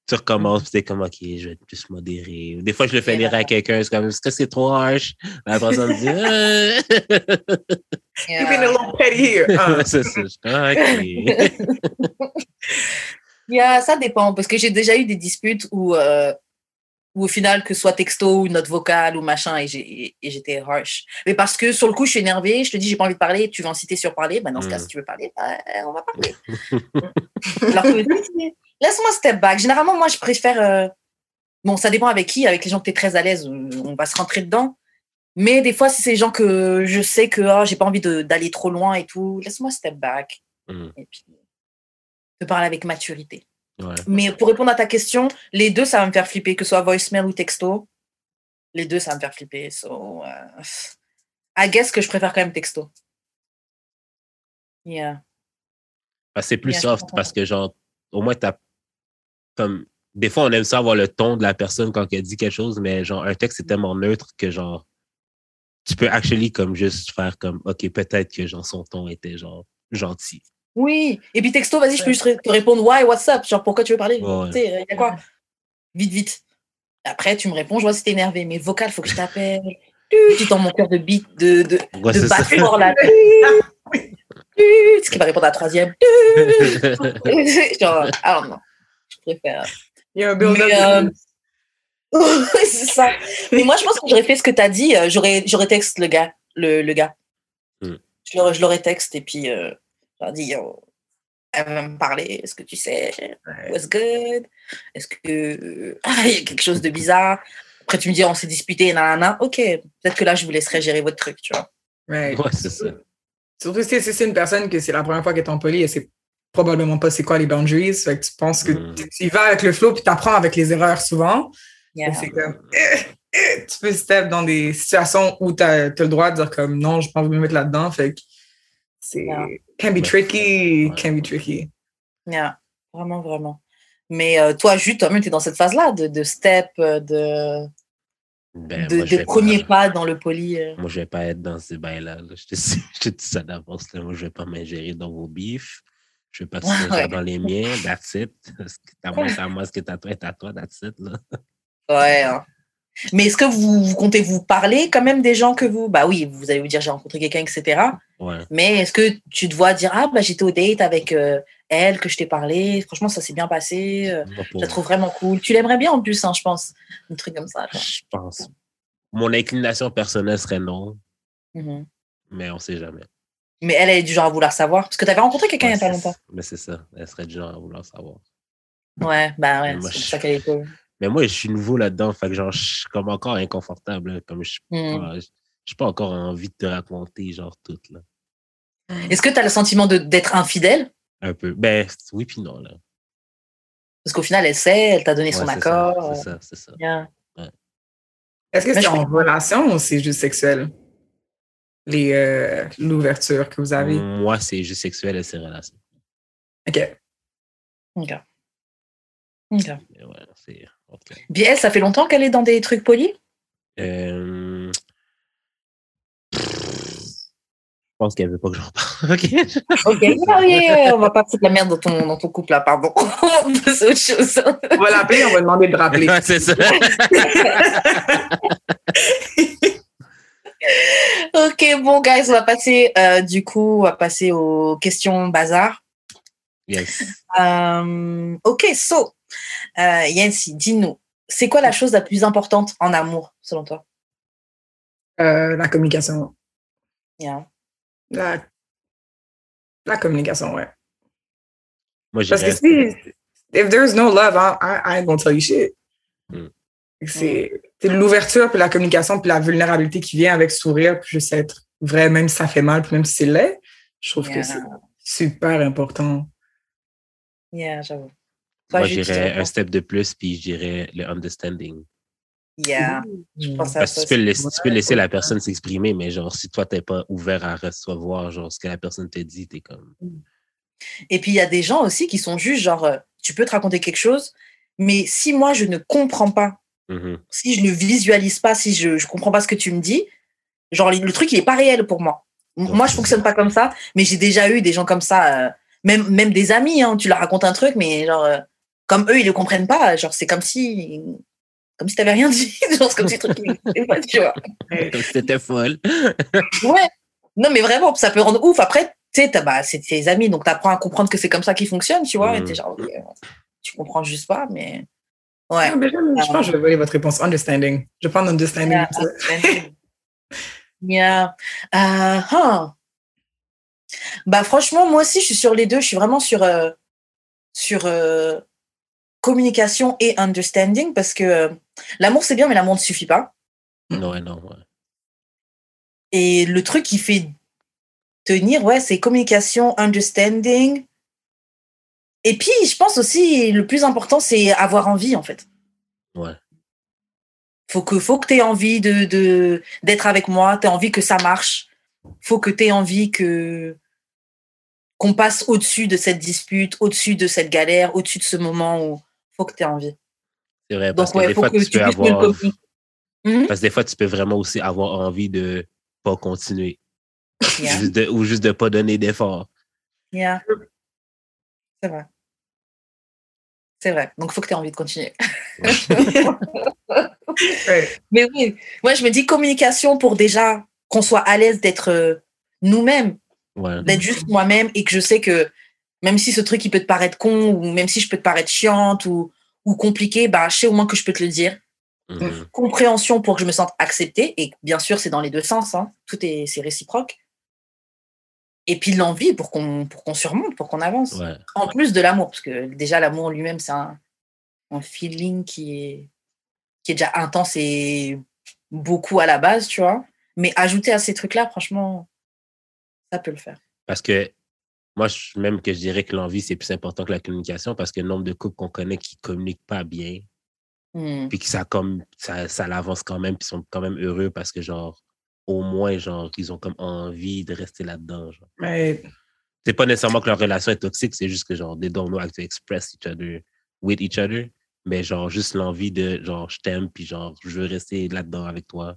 C: tu recommences, puis t'es comme, OK, je vais être plus modéré. Des fois, je le fais lire à quelqu'un, c'est comme, est-ce que c'est trop harsh? La personne me dit, Euh.
B: You've been a little petty here. Ah.
C: c'est ça. Je suis comme, OK.
A: Yeah, ça dépend, parce que j'ai déjà eu des disputes où, euh, où au final, que ce soit texto ou note vocale ou machin, et j'ai- et j'étais harsh. Mais parce que sur le coup, je suis énervée, je te dis, j'ai pas envie de parler, tu veux en citer sur parler, ben dans ce cas,
C: Mm.
A: si tu veux parler, ben, on va parler. Alors que, laisse-moi step back. Généralement, moi, je préfère. euh, Bon, ça dépend avec qui, avec les gens que tu es très à l'aise, euh, on va se rentrer dedans. Mais des fois, si c'est des gens que je sais que oh, j'ai pas envie de- d'aller trop loin et tout, laisse-moi step back.
C: Mm.
A: Et puis, te parler avec maturité.
C: Ouais.
A: Mais pour répondre à ta question, les deux, ça va me faire flipper, que ce soit voicemail ou texto. Les deux, ça va me faire flipper. So, uh, I guess que je préfère quand même texto. Yeah.
C: Que c'est plus
A: Yeah,
C: soft parce que, genre, au moins, t'as comme. Des fois, on aime ça avoir le ton de la personne quand elle dit quelque chose, mais genre, un texte, c'est tellement neutre que, genre, tu peux actually comme juste faire comme, OK, peut-être que, genre, son ton était, genre, gentil.
A: Oui. Et puis texto, vas-y, je peux juste te répondre Why, what's up Genre, pourquoi tu veux parler?
C: Ouais.
A: Tu sais, y a quoi Vite, vite. Après, tu me réponds, je vois si t'es énervé. Mais vocal, faut que je t'appelle. Tu tends mon cœur de beat, de, de,
C: Ouais,
A: de là. Ce qui va répondre à la troisième. Genre, ah non. Je préfère.
B: Il y a un build-up.
A: Euh, c'est ça. Mais moi, je pense que j'aurais fait ce que tu as dit. euh, J'aurais, j'aurais texte le gars. Le, le gars.
C: Hmm.
A: Je, l'aurais, je l'aurais texte et puis euh, Yo, elle va me parler. Est-ce que tu sais? What's good? Est-ce que. Il y a quelque chose de bizarre? Après, tu me dis On s'est disputé, nanana. Ok, peut-être que là, je vous laisserai gérer votre truc, tu vois.
B: Ouais.
C: Ouais, c'est ça.
B: Surtout si c'est une personne que c'est la première fois qu'elle est en poli, elle sait probablement pas c'est quoi les boundaries. Fait que tu penses que
C: Mm.
B: tu y vas avec le flow puis t'apprends avec les erreurs souvent.
A: Yeah.
B: Et C'est comme, eh, eh, tu peux step dans des situations où tu as, le droit de dire comme non, je pense me mettre là-dedans. Fait que c'est
A: Yeah.
B: Can be
C: Ouais.
B: tricky,
C: Ouais.
B: can be tricky.
A: Yeah. Vraiment, vraiment. Mais euh, toi, Jus, toi-même, tu es dans cette phase-là de, de step, euh, de,
C: Ben,
A: de, de premier
C: pas,
A: pas dans le poli. euh.
C: moi, je vais pas être dans ces bails-là. là. Je te dis je te dis ça d'avance. Moi, je vais pas m'ingérer dans vos bifs. Je vais pas
A: Ouais.
C: s'ingérer dans les miens. That's it. À moi, c'est à moi. Ce est à toi est à toi. That's it. Là.
A: Ouais. hein. Mais est-ce que vous, vous comptez vous parler quand même des gens que vous. Bah oui, vous allez vous dire j'ai rencontré quelqu'un, etc.
C: Ouais.
A: Mais est-ce que tu te vois dire ah bah j'étais au date avec euh, elle que je t'ai parlé, franchement ça s'est bien passé, euh,
C: Moi,
A: je la trouve vraiment cool. Tu l'aimerais bien en plus, hein, je pense, un truc comme ça. quoi.
C: Je pense. Mon inclination personnelle serait non,
A: Mhm.
C: mais on sait jamais.
A: Mais elle, elle est du genre à vouloir savoir. Parce que tu avais rencontré quelqu'un il n'y a pas longtemps.
C: Mais c'est ça. Elle serait du genre à vouloir savoir.
A: Ouais, bah ouais, c'est pour ça qu'elle est cool.
C: Mais moi, je suis nouveau là-dedans. Fait que genre, je suis comme encore inconfortable. là, Comme je suis
A: Mhm.
C: pas, je pas encore envie de te raconter, genre, tout, là.
A: Est-ce que tu as le sentiment de- d'être infidèle?
C: Un peu. Ben, oui, puis non, là.
A: Parce qu'au final, elle sait, elle t'a donné
C: Ouais,
A: son
C: c'est
A: accord.
C: ça,
A: euh,
C: C'est ça, c'est ça.
B: Est-ce que
A: Mais
B: c'est en relation ou c'est juste sexuel? Les, euh, l'ouverture que vous avez?
C: Moi, c'est juste sexuel et c'est relation.
B: OK.
A: Ok. Ok.
C: Ouais, c'est. ok.
A: Puis elle, ça fait longtemps qu'elle est dans des trucs polis?
C: Euh, Je pense qu'elle veut pas que j'en parle. OK?
A: Ok, ah oui, on va pas foutre la merde dans ton, dans ton couple là, pardon. autre chose.
B: On va l'appeler, on va demander de rappeler.
C: Ouais, c'est ça.
A: ok, bon, guys, on va passer, euh, du coup, on va passer aux questions bazar.
C: Yes.
A: Euh, ok, so, euh, Yancy, dis-nous, c'est quoi la chose la plus importante en amour, selon toi?
B: Euh, la communication.
A: Yeah.
B: La, la communication, ouais.
C: Moi,
B: Parce que si, if there's no love, I, I, ain't gonna tell you shit.
C: Mm.
B: C'est c'est l'ouverture, puis la communication, puis la vulnérabilité qui vient avec sourire, puis juste être vrai, même si ça fait mal, puis même si c'est laid. Je trouve
A: Yeah.
B: que c'est super important.
A: Yeah, j'avoue. Toi,
C: Moi,
A: tu
C: j'irais
A: dirais
C: un step de plus, puis je dirais le understanding.
A: Yeah, je pense à
C: Parce que
A: ça.
C: tu peux, laisser, tu peux laisser la personne s'exprimer, mais genre, si toi, t'es pas ouvert à recevoir genre, ce que la personne te dit, t'es comme.
A: Et puis, il y a des gens aussi qui sont juste genre, euh, tu peux te raconter quelque chose, mais si moi, je ne comprends pas,
C: Mhm.
A: si je ne visualise pas, si je ne comprends pas ce que tu me dis, genre, le truc, il n'est pas réel pour moi.
C: Ouais.
A: Moi, je fonctionne pas comme ça, mais j'ai déjà eu des gens comme ça, euh, même, même des amis, hein, tu leur racontes un truc, mais genre, euh, comme eux, ils ne le comprennent pas, genre, c'est comme si. Comme si tu n'avais rien dit. genre, c'est comme si le truc, pas, tu vois.
C: Comme si t'étais folle.
A: Ouais. Non, mais vraiment, ça peut rendre ouf. Après, tu sais, t'as- bah, c'est tes amis, donc tu apprends à comprendre que c'est comme ça qu'ils fonctionnent, tu vois. Et t'es genre, ok, tu comprends juste pas, mais. Ouais.
B: Je, je pense que je vais voler votre réponse. Understanding. Je prends understanding.
A: Yeah. Yeah. Euh, huh. Bah, franchement, moi aussi, je suis sur les deux. Je suis vraiment sur, euh, sur euh, communication et understanding parce que euh, l'amour, c'est bien, mais l'amour ne suffit pas.
C: Non, ouais, non, ouais.
A: Et le truc qui fait tenir, ouais, c'est communication, understanding. Et puis, je pense aussi, le plus important, c'est avoir envie, en fait.
C: Ouais.
A: Faut que, faut que tu aies envie de, de, d'être avec moi, tu envie que ça marche. Faut que tu aies envie que, qu'on passe au-dessus de cette dispute, au-dessus de cette galère, au-dessus de ce moment où faut que tu aies envie.
C: C'est vrai, parce
A: Donc,
C: que
A: ouais,
C: des fois,
A: que
C: tu
A: tu
C: peux avoir.
A: Mhm.
C: Parce que des fois, tu peux vraiment aussi avoir envie de pas continuer.
A: Yeah.
C: Juste de- ou juste de pas donner d'effort.
A: Yeah. C'est vrai. C'est vrai. Donc, il faut que tu aies envie de continuer.
B: Ouais.
A: Mais oui, moi, je me dis communication pour déjà qu'on soit à l'aise d'être euh, nous-mêmes,
C: Ouais.
A: d'être juste moi-même et que je sais que même si ce truc, il peut te paraître con ou même si je peux te paraître chiante ou, ou compliqué, bah, je sais au moins que je peux te le dire.
C: Mhm.
A: Compréhension pour que je me sente acceptée et bien sûr, c'est dans les deux sens. hein. Tout est, c'est réciproque. Et puis l'envie pour qu'on pour qu'on surmonte, pour qu'on avance.
C: Ouais.
A: En plus de l'amour, parce que déjà l'amour lui-même, c'est un, un feeling qui est, qui est déjà intense et beaucoup à la base, tu vois. Mais ajouter à ces trucs-là, franchement, Ça peut le faire.
C: Parce que moi, je- même que je dirais que l'envie, c'est plus important que la communication parce que le nombre de couples qu'on connaît qui communiquent pas bien,
A: Hmm.
C: puis que ça comme ça, ça l'avance quand même, puis sont quand même heureux parce que genre au moins genre ils ont comme envie de rester là-dedans. genre.
B: Mais
C: C'est pas nécessairement que leur relation est toxique, c'est juste que genre they don't know how to express each other with each other, mais genre juste l'envie de genre je t'aime puis genre je veux rester là-dedans avec toi.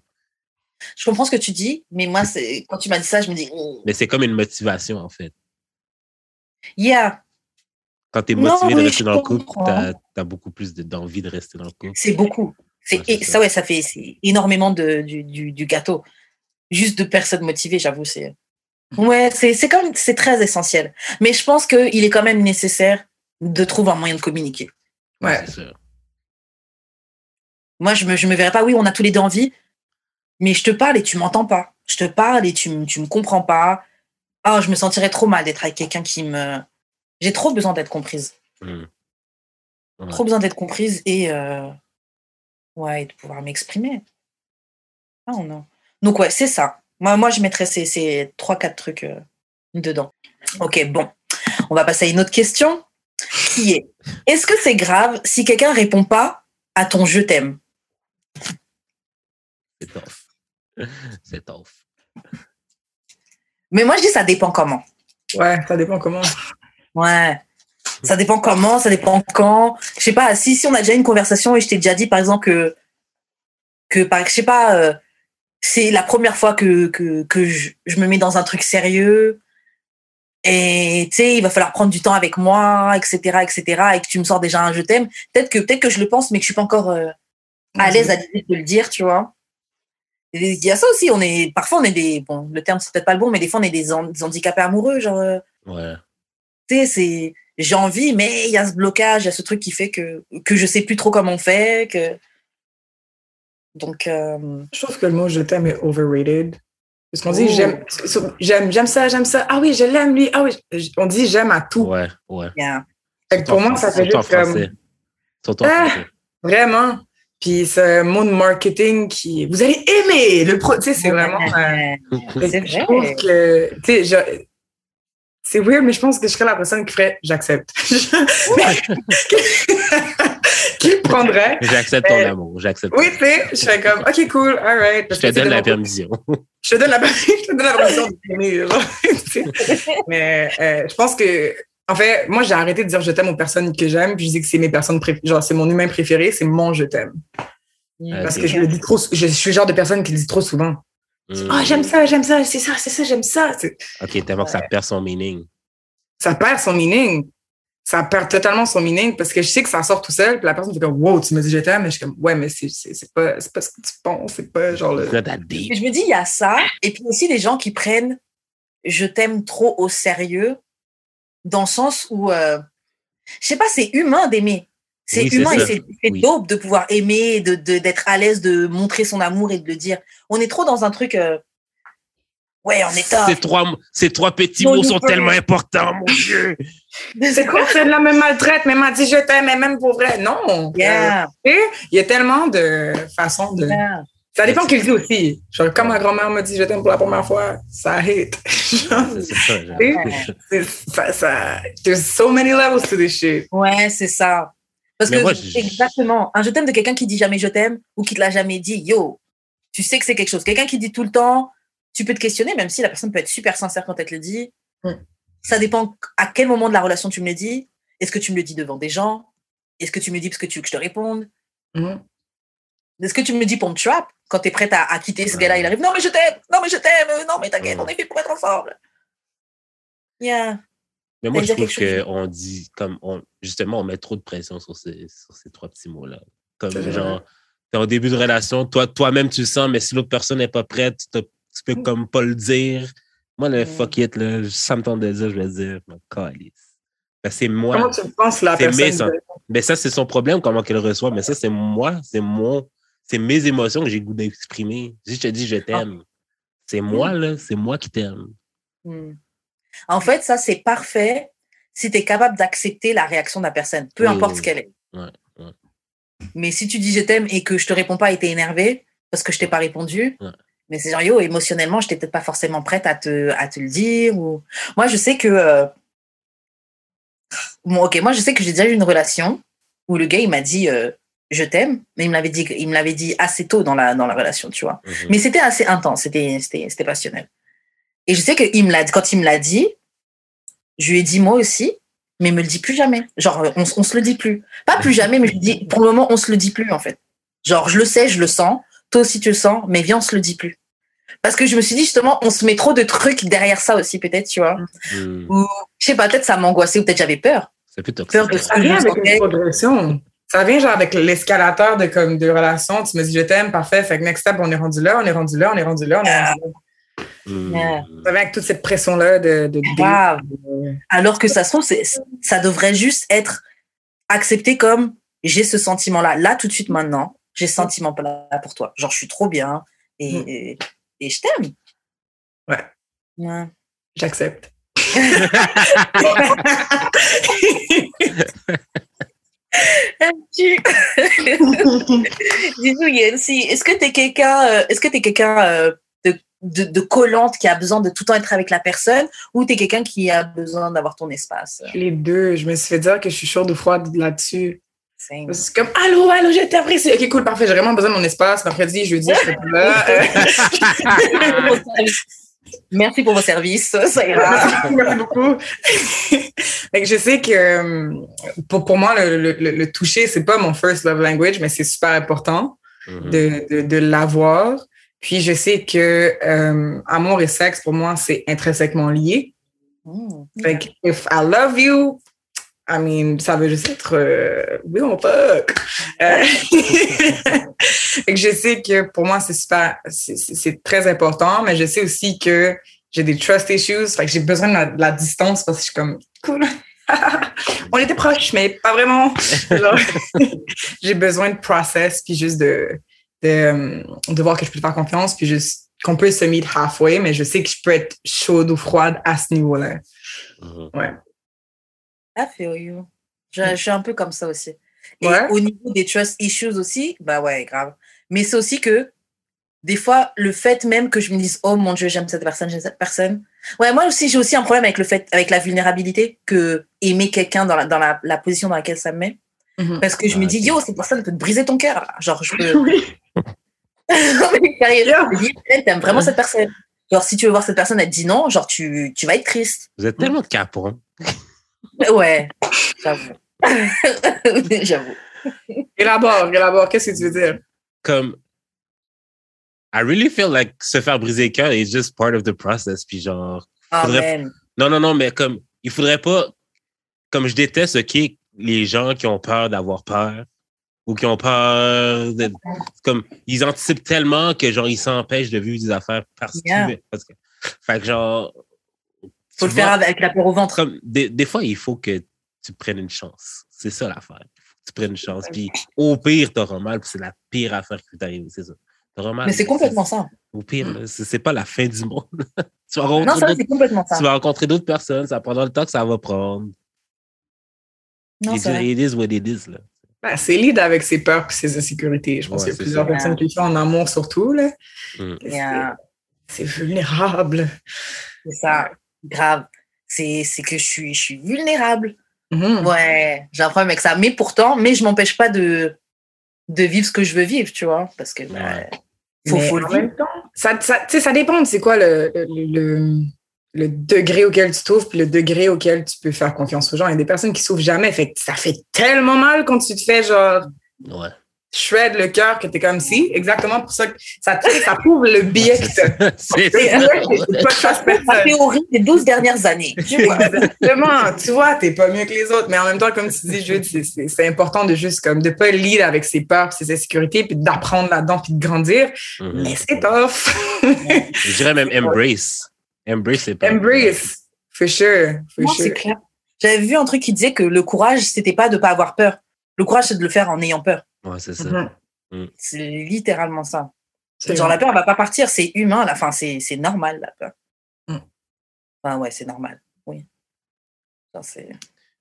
A: Je comprends ce que tu dis, mais moi, c'est quand tu m'as dit ça, je me dis, oh,
C: Mais c'est comme une motivation en fait.
A: Yeah,
C: Quand tu es
A: Non,
C: motivé de rester dans le couple, tu as, beaucoup plus de- d'envie de rester dans le couple.
A: c'est beaucoup. C'est
C: ça.
A: ça, ouais, ça fait énormément de, du, du, du gâteau. Juste de personnes motivées, j'avoue, c'est. Ouais, c'est c'est comme c'est très essentiel. Mais je pense qu'il est quand même nécessaire de trouver un moyen de communiquer.
B: ouais.
C: Sûr.
A: Moi, je me, je me verrais pas, oui, on a tous les deux envie, mais je te parle et tu m'entends pas. Je te parle et tu, tu me comprends pas. Ah, je me sentirais trop mal d'être avec quelqu'un qui me. J'ai trop besoin d'être comprise.
C: Hmm. Ouais.
A: Trop besoin d'être comprise et. euh, Ouais, et de pouvoir m'exprimer. Ah non. Donc, ouais, c'est ça. Moi, moi je mettrais ces, ces 3-4 trucs euh, dedans. Ok, bon. On va passer à une autre question qui est est-ce que c'est grave si quelqu'un répond pas à ton je t'aime?
C: C'est tough. C'est tough.
A: Mais moi, je dis ça dépend comment.
B: Ouais, ça dépend comment.
A: Ouais. Ça dépend comment, ça dépend quand. Je sais pas, si, si on a déjà une conversation et je t'ai déjà dit, par exemple, que, que par, je sais pas, euh, c'est la première fois que, que, que je, je me mets dans un truc sérieux et tu sais, il va falloir prendre du temps avec moi, etc., etc., et que tu me sors déjà un je t'aime. Peut-être que, peut-être que je le pense, mais que je suis pas encore euh, à l'aise à l'idée de le dire, tu vois. Il y a ça aussi, on est, parfois on est des, bon, le terme c'est peut-être pas le bon, mais des fois on est des, han- des handicapés amoureux, genre, euh,
C: Ouais.
A: tu sais, c'est j'ai envie, mais il y a ce blocage, il y a ce truc qui fait que que je sais plus trop comment on fait, que donc euh,
B: Je trouve que le mot je t'aime est overrated. Parce qu'on dit j'aime, j'aime, j'aime ça, j'aime ça. Ah oui, je l'aime lui. Ah oui, on dit j'aime à tout.
C: Ouais, ouais.
A: bien.
B: Fait que pour moi, ça fait juste comme Ah! vraiment. Puis c'est un mot de marketing qui, vous allez aimer le pro. Tu sais, c'est vraiment. euh,
A: c'est
B: Je
A: vrai.
B: que, tu sais, je- c'est weird, mais je pense que je serais la personne qui ferait j'accepte. qui prendrait.
C: J'accepte ton
B: Euh,
C: amour. J'accepte.
B: Oui, tu sais, je serais comme, OK, cool, all right.
C: Je te donne la permission.
B: Je te donne la, je te donne la permission de sais. Mais euh, je pense que, en fait, moi, j'ai arrêté de dire je t'aime aux personnes que j'aime, puis je dis que c'est mes personnes préférées, genre, c'est mon humain préféré, c'est mon je t'aime. Parce que je le dis trop, je suis le genre de personne qui le dit trop souvent. Ah, j'aime ça, j'aime ça, c'est ça, c'est ça, j'aime ça.
C: Ok, tellement que ça perd son meaning.
B: Ça perd son meaning. Ça perd totalement son meaning parce que je sais que ça sort tout seul, puis la personne fait comme, wow, tu me dis je t'aime, mais je suis comme, ouais, mais c'est, pas, c'est pas ce que tu penses, c'est pas genre le.
A: Je me dis il y a ça et puis aussi les gens qui prennent je t'aime trop au sérieux dans le sens où euh, je sais pas c'est humain d'aimer. C'est
C: Oui,
A: humain et c'est
C: Oui.
A: dope de pouvoir aimer, de de- d'être à l'aise, de montrer son amour et de le dire. On est trop dans un truc euh, ouais, on est top.
C: Ces trois, ces trois petits mots sont tellement importants, mon Dieu.
B: C'est quoi, c'est de la même maltraite, mais elle m'a dit je t'aime, mais même pour vrai. Non.
A: Yeah,
B: Euh, il y a tellement de façons de.
A: yeah.
B: Ça dépend qui le dit aussi. Genre, comme ma grand-mère m'a dit je t'aime pour la première fois, ça
C: C'est ça,
B: ça, there's so many levels to this shit.
A: Ouais, c'est ça. Parce
C: Mais
A: que
C: moi, je-
A: exactement, un je t'aime de quelqu'un qui dit jamais je t'aime ou qui te l'a jamais dit, yo, tu sais que c'est quelque chose. Quelqu'un qui dit tout le temps, tu peux te questionner, même si la personne peut être super sincère quand elle te le dit.
B: Mm.
A: Ça dépend à quel moment de la relation tu me le dis. Est-ce que tu me le dis devant des gens? Est-ce que tu me le dis parce que tu veux que je te réponde?
B: Mhm.
A: Est-ce que tu me le dis pour me trap? Quand tu es prête à, à quitter ce gars-là Il arrive, non mais je t'aime, non mais je t'aime, euh, non mais t'inquiète, on est fait pour être ensemble. Yeah.
C: Mais moi, je trouve qu'on dit, comme, on, justement, on met trop de pression sur ces, sur ces trois petits mots-là. Comme, genre, t'es en début de relation, toi, toi-même, tu le sens, mais si l'autre personne n'est pas prête, tu, te- tu peux comme pas le dire. Moi, le
A: Mm.
C: fuck it, là, ça me tente de le dire, je vais le dire. Mais calice. Ben, c'est moi.
B: Comment tu penses la
C: mes
B: personne?
C: Mais ça, c'est son problème, comment qu'elle le reçoit. Mais ça, c'est moi, c'est mon, c'est mes émotions que j'ai goût d'exprimer. Si je te dis je t'aime, c'est moi, là, c'est moi qui t'aime.
A: Hmm. En fait, ça, c'est parfait si tu es capable d'accepter la réaction de la personne, peu
C: Oui,
A: importe
C: oui,
A: ce qu'elle est.
C: Ouais, ouais.
A: Mais si tu dis je t'aime et que je te réponds pas et t'es énervé parce que je t'ai pas répondu,
C: Ouais.
A: Mais c'est genre, yo, émotionnellement, j'étais peut-être pas forcément prête à te, à te le dire. Ou... Moi, je sais que. euh, Bon, ok, moi, je sais que j'ai déjà eu une relation où le gars, il m'a dit euh, je t'aime, mais il me l'avait dit, il me l'avait dit assez tôt dans la, dans la relation, tu vois.
C: Mhm.
A: Mais c'était assez intense, c'était, c'était, c'était passionnel. Et je sais que il me l'a, quand il me l'a dit, je lui ai dit moi aussi, mais il me le dit plus jamais. Genre, on, on se le dit plus. Pas plus jamais, mais je lui dis, pour le moment, on se le dit plus, en fait. Genre, je le sais, je le sens, toi aussi tu le sens, mais viens, on se le dit plus. Parce que je me suis dit, justement, on se met trop de trucs derrière ça aussi, peut-être, tu vois.
C: Mhm.
A: Ou, je sais pas, peut-être ça m'angoissait, ou peut-être j'avais peur.
C: C'est.
A: Peur de
B: Ça
A: je
B: avec une progression. Ça vient genre avec l'escalateur de comme de relations. Tu me dis je t'aime, parfait. Fait que next step, on est rendu là, on est rendu là, on est rendu là, on est rendu là. Ça vient avec toute cette pression-là de, de, de-
A: Grave.
B: de-
A: Alors que ça se trouve, ça devrait juste être accepté comme j'ai ce sentiment-là, là, tout de suite, maintenant, j'ai ce sentiment-là pour toi. Genre, je suis trop bien et,
B: Mm.
A: et, et je t'aime.
B: Ouais.
A: Ouais.
B: J'accepte.
A: Tu- Dis-nous, Yancy, est-ce que tu es quelqu'un euh, est-ce que t'es quelqu'un euh, de, de, de collante qui a besoin de tout le temps être avec la personne ou tu es quelqu'un qui a besoin d'avoir ton espace?
B: Les deux. Je me suis fait dire que je suis chaude ou froide là-dessus. C'est comme Allô, allô, je t'apprécie. Ok, cool, parfait. J'ai vraiment besoin de mon espace. Mercredi, jeudi, je plus là.
A: Merci pour vos services, ça ira.
B: Merci beaucoup. Fait que je sais que euh, pour, pour moi, le, le, le, le toucher, c'est pas mon first love language, mais c'est super important
C: Mhm.
B: de, de, de l'avoir. Puis je sais que euh, amour et sexe, pour moi, c'est intrinsèquement lié.
A: Mm.
B: Fait que if I love you, I mean, ça veut juste être euh, oui, on fuck. Euh, je sais que pour moi, c'est super, c'est- très important, mais je sais aussi que j'ai des trust issues. Fait que j'ai besoin de la, de la distance parce que je suis comme cool. on était proches, mais pas vraiment. J'ai besoin de process puis juste de, de, euh, de voir que je peux te faire confiance puis juste qu'on peut se meet halfway, mais je sais que je peux être chaude ou froide à ce niveau-là.
C: Mhm.
A: I feel you. Je, je suis un peu comme ça aussi. Et
B: Ouais.
A: au niveau des trust issues aussi, bah ouais, grave. Mais c'est aussi que des fois, le fait même que je me dise, oh mon Dieu, j'aime cette personne, j'aime cette personne. Ouais, moi aussi, j'ai aussi un problème avec le fait, avec la vulnérabilité, que aimer quelqu'un dans, la, dans la, la position dans laquelle ça me met.
B: Mhm.
A: Parce que je me
C: Ah,
A: dis, yo, cette personne peut te briser ton cœur. Genre, je peux.
B: Oui.
A: Non, mais
B: Yeah.
A: je me dis, elle, t'aimes vraiment cette personne. Genre, si tu veux voir cette personne, elle te dit non, genre, tu, tu vas être triste.
C: Vous êtes tellement capron.
A: Ouais, j'avoue. j'avoue.
B: Élabore, élabore, qu'est-ce que tu veux dire?
C: Comme, I really feel like se faire briser le cœur is just part of the process. Puis genre, Faudrait-
A: Amen.
C: non, non, non, mais comme, il faudrait pas, comme je déteste, OK, les gens qui ont peur d'avoir peur ou qui ont peur de, comme, ils anticipent tellement que genre, ils s'empêchent de vivre des affaires parce
A: Yeah.
C: que, parce que, fait que genre,
A: Faut
C: tu
A: le faire avec la peur au ventre.
C: comme des, des fois, il faut que tu prennes une chance. C'est ça l'affaire. Tu prennes une chance. Puis au pire, t'auras mal, puis c'est la pire affaire qui t'arrive, c'est ça. T'auras mal.
A: Mais c'est complètement ça.
C: Au pire, c'est pas la fin du monde. tu, vas
A: Non,
C: rencontrer
A: ça,
C: d'autres-
A: c'est complètement ça.
C: tu vas rencontrer d'autres personnes, ça prendra le temps que ça va prendre.
A: Non,
C: It is what it is, là.
B: Ben, c'est lead avec ses peurs et ses insécurités. Je pense
C: Ouais,
B: qu'il y a plusieurs
C: ça.
B: personnes qui le font en amour surtout. Là.
C: Mm.
A: Yeah.
B: C'est vulnérable.
A: C'est ça. Grave. C'est c'est que je suis, je suis vulnérable.
B: Mhm.
A: Ouais, j'ai un problème avec ça. Mais pourtant, mais je m'empêche pas de, de vivre ce que je veux vivre, tu vois. Parce que, bah,
C: Ouais.
A: faut, le vivre.
B: temps, ça, ça, tu sais, ça dépend de c'est quoi le, le, le, le degré auquel tu t'ouvres puis le degré auquel tu peux faire confiance aux gens. Il y a des personnes qui s'ouvrent jamais. Fait que ça fait tellement mal quand tu te fais genre
C: Ouais.
B: Shred le cœur que t'es comme si. Exactement pour ça que ça, ça prouve le biais que t'as.
C: C'est
B: personne.
A: théorie des 12 dernières années. Tu vois.
B: Exactement. tu vois, t'es pas mieux que les autres. Mais en même temps, comme tu dis, Jude, c'est- important de juste comme de pas lead avec ses peurs, ses insécurités, puis d'apprendre là-dedans, puis de grandir.
C: Mhm.
B: Mais c'est tough.
C: Je dirais même embrace. Embrace, c'est pas.
B: Embrace. For sure. For
A: Non,
B: sure.
A: c'est clair. J'avais vu un truc qui disait que le courage, c'était pas de pas avoir peur. Le courage, c'est de le faire en ayant peur.
C: Ouais, c'est ça.
B: Mhm.
A: C'est littéralement ça.
B: C'est
A: Genre,
B: vrai.
A: la peur, elle va pas partir. C'est humain. la- Enfin, c'est c'est normal, la peur.
B: Mm.
A: Enfin, ouais, c'est normal. Oui. Genre,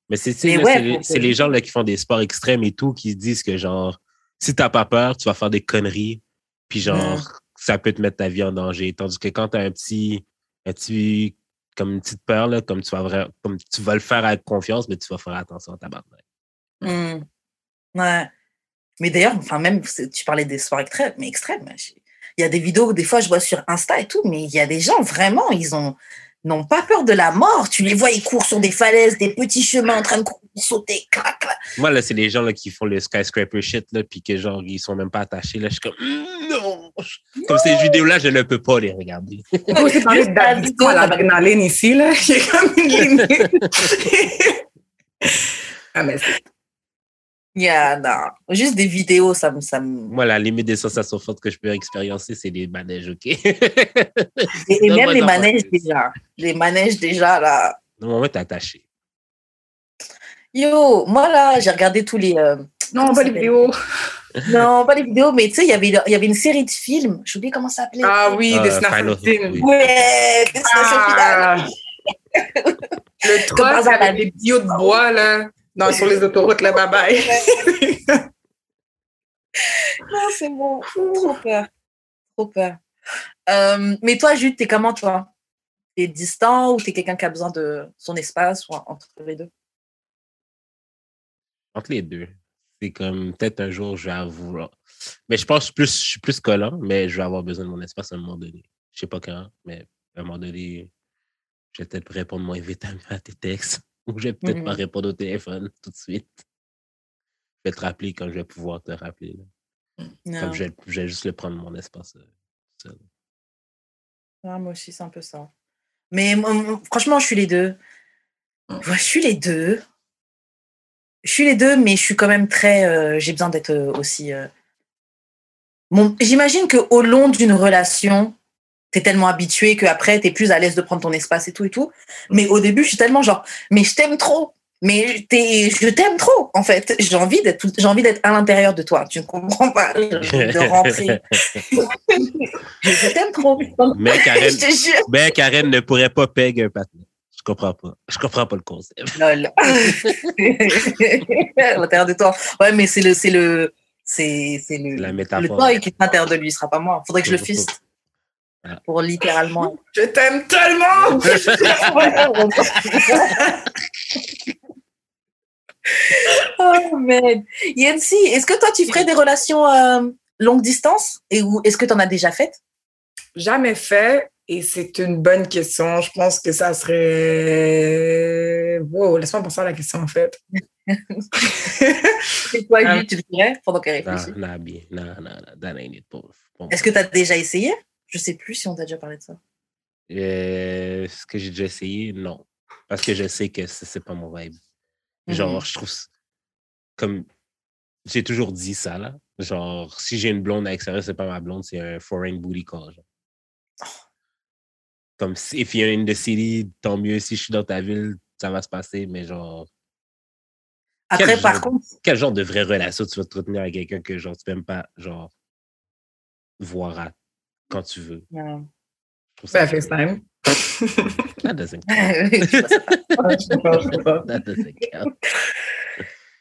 C: Mais c'est
A: ouais,
C: les- gens là, qui font des sports extrêmes et tout qui se disent que genre, si t'as pas peur, tu vas faire des conneries. Puis genre, ça peut te mettre ta vie en danger. Tandis que quand tu as un petit, un petit, comme une petite peur, là, comme, tu vas vraiment, comme tu vas le faire avec confiance, mais tu vas faire attention à ta barre.
A: Mmh. Ouais. Mais d'ailleurs, enfin, même, tu parlais des soirées extrêmes, mais extrêmes. Il y a des vidéos, des fois, je vois sur Insta et tout, mais il y a des gens, vraiment, ils ont, n'ont pas peur de la mort. Tu les vois, ils courent sur des falaises, des petits chemins en train de sauter. Crac,
C: Moi, là, c'est les gens là, qui font le skyscraper shit, là, puis que genre, ils sont même pas attachés. Là, je suis comme, mm, non! Comme ces vidéos-là, je ne peux pas les regarder.
B: On aussi parler d'addiction à l'adrénaline ici, là. A comme une limite. ah, mais c'est
A: Yeah, non. Juste des vidéos, ça me. Ça me...
C: Moi, la limite des sensations fortes que je peux expérimenter, c'est les manèges, OK?
A: et, et même les manèges déjà. Les manèges déjà, là.
C: Non, moment, t'es attaché.
A: Yo, moi, là, j'ai regardé tous les. Euh,
B: non, pas les vidéos.
A: Non, pas les vidéos, mais tu sais, il y avait, il y avait une série de films. J'oublie comment ça s'appelait.
B: Ah oui, uh, Destination Finale.
A: Oui. Ouais, Destination
B: ah. Finale. Le 3, avec des tuyaux de bois, là. Non, sur les autoroutes, là, bye bye.
A: non, c'est bon. Trop peur. Trop peur. Euh, mais toi, Jude, t'es comment, toi? T'es distant ou t'es quelqu'un qui a besoin de son espace ou entre les deux?
C: Entre les deux. C'est comme peut-être un jour, je vais avoir. Mais je pense plus, je suis plus collant, mais je vais avoir besoin de mon espace à un moment donné. Je sais pas quand, mais à un moment donné, je vais peut-être répondre moins vite à tes textes. Ou je vais peut-être pas mmh répondre au téléphone tout de suite. Je vais te rappeler quand je vais pouvoir te rappeler. Comme je vais, juste le prendre mon espace euh, seul.
A: Ah, moi aussi, c'est un peu ça. Mais franchement, je suis les deux. Mmh. je suis les deux. Je suis les deux, mais je suis quand même très. Euh, j'ai besoin d'être euh, aussi. J'imagine qu'au long d'une relation, t'es tellement habitué qu'après, t'es plus à l'aise de prendre ton espace et tout et tout. Mais au début, je suis tellement genre, mais je t'aime trop. Mais es, je t'aime trop, en fait. J'ai envie d'être, j'ai envie d'être à l'intérieur de toi. Tu ne comprends pas de rentrer. je t'aime trop.
C: Mais Karen, mais Karen ne pourrait pas payer un patin. Je comprends pas. Je comprends pas le concept.
A: Lol. à l'intérieur de toi. Ouais, mais c'est le, c'est le, c'est, c'est le,
C: La métaphore.
A: le qui est à l'intérieur de lui, ce sera pas moi. Faudrait que je le fiste. Pour littéralement.
B: Je t'aime tellement!
A: oh, man. Yancy, est-ce que toi, tu ferais des relations euh, longue distance? Et est-ce que tu en as déjà fait?
B: Jamais fait. Et c'est une bonne question. Je pense que ça serait. Wow, laisse-moi penser à la question, en fait.
A: c'est quoi, lui, tu le ferais? Pendant qu'elle réfléchit?
C: Non, non, non, non,
A: non, Est-ce que tu as déjà essayé? Je sais plus si on t'a déjà parlé de ça.
C: Euh, ce que j'ai déjà essayé, non. Parce que je sais que c'est pas mon vibe. Genre, mmh je trouve. Comme. J'ai toujours dit ça, là. Genre, si j'ai une blonde à l'extérieur, c'est pas ma blonde, c'est un foreign booty call. Genre. Oh. Comme si, if you're in the city, tant mieux. Si je suis dans ta ville, ça va se passer, mais genre.
A: Après, par contre.
C: Quel genre de vraie relation tu vas te retenir avec quelqu'un que, genre, tu peux même pas, genre, voir à quand tu veux.
A: Yeah.
B: Ben, FaceTime.
C: That doesn't count.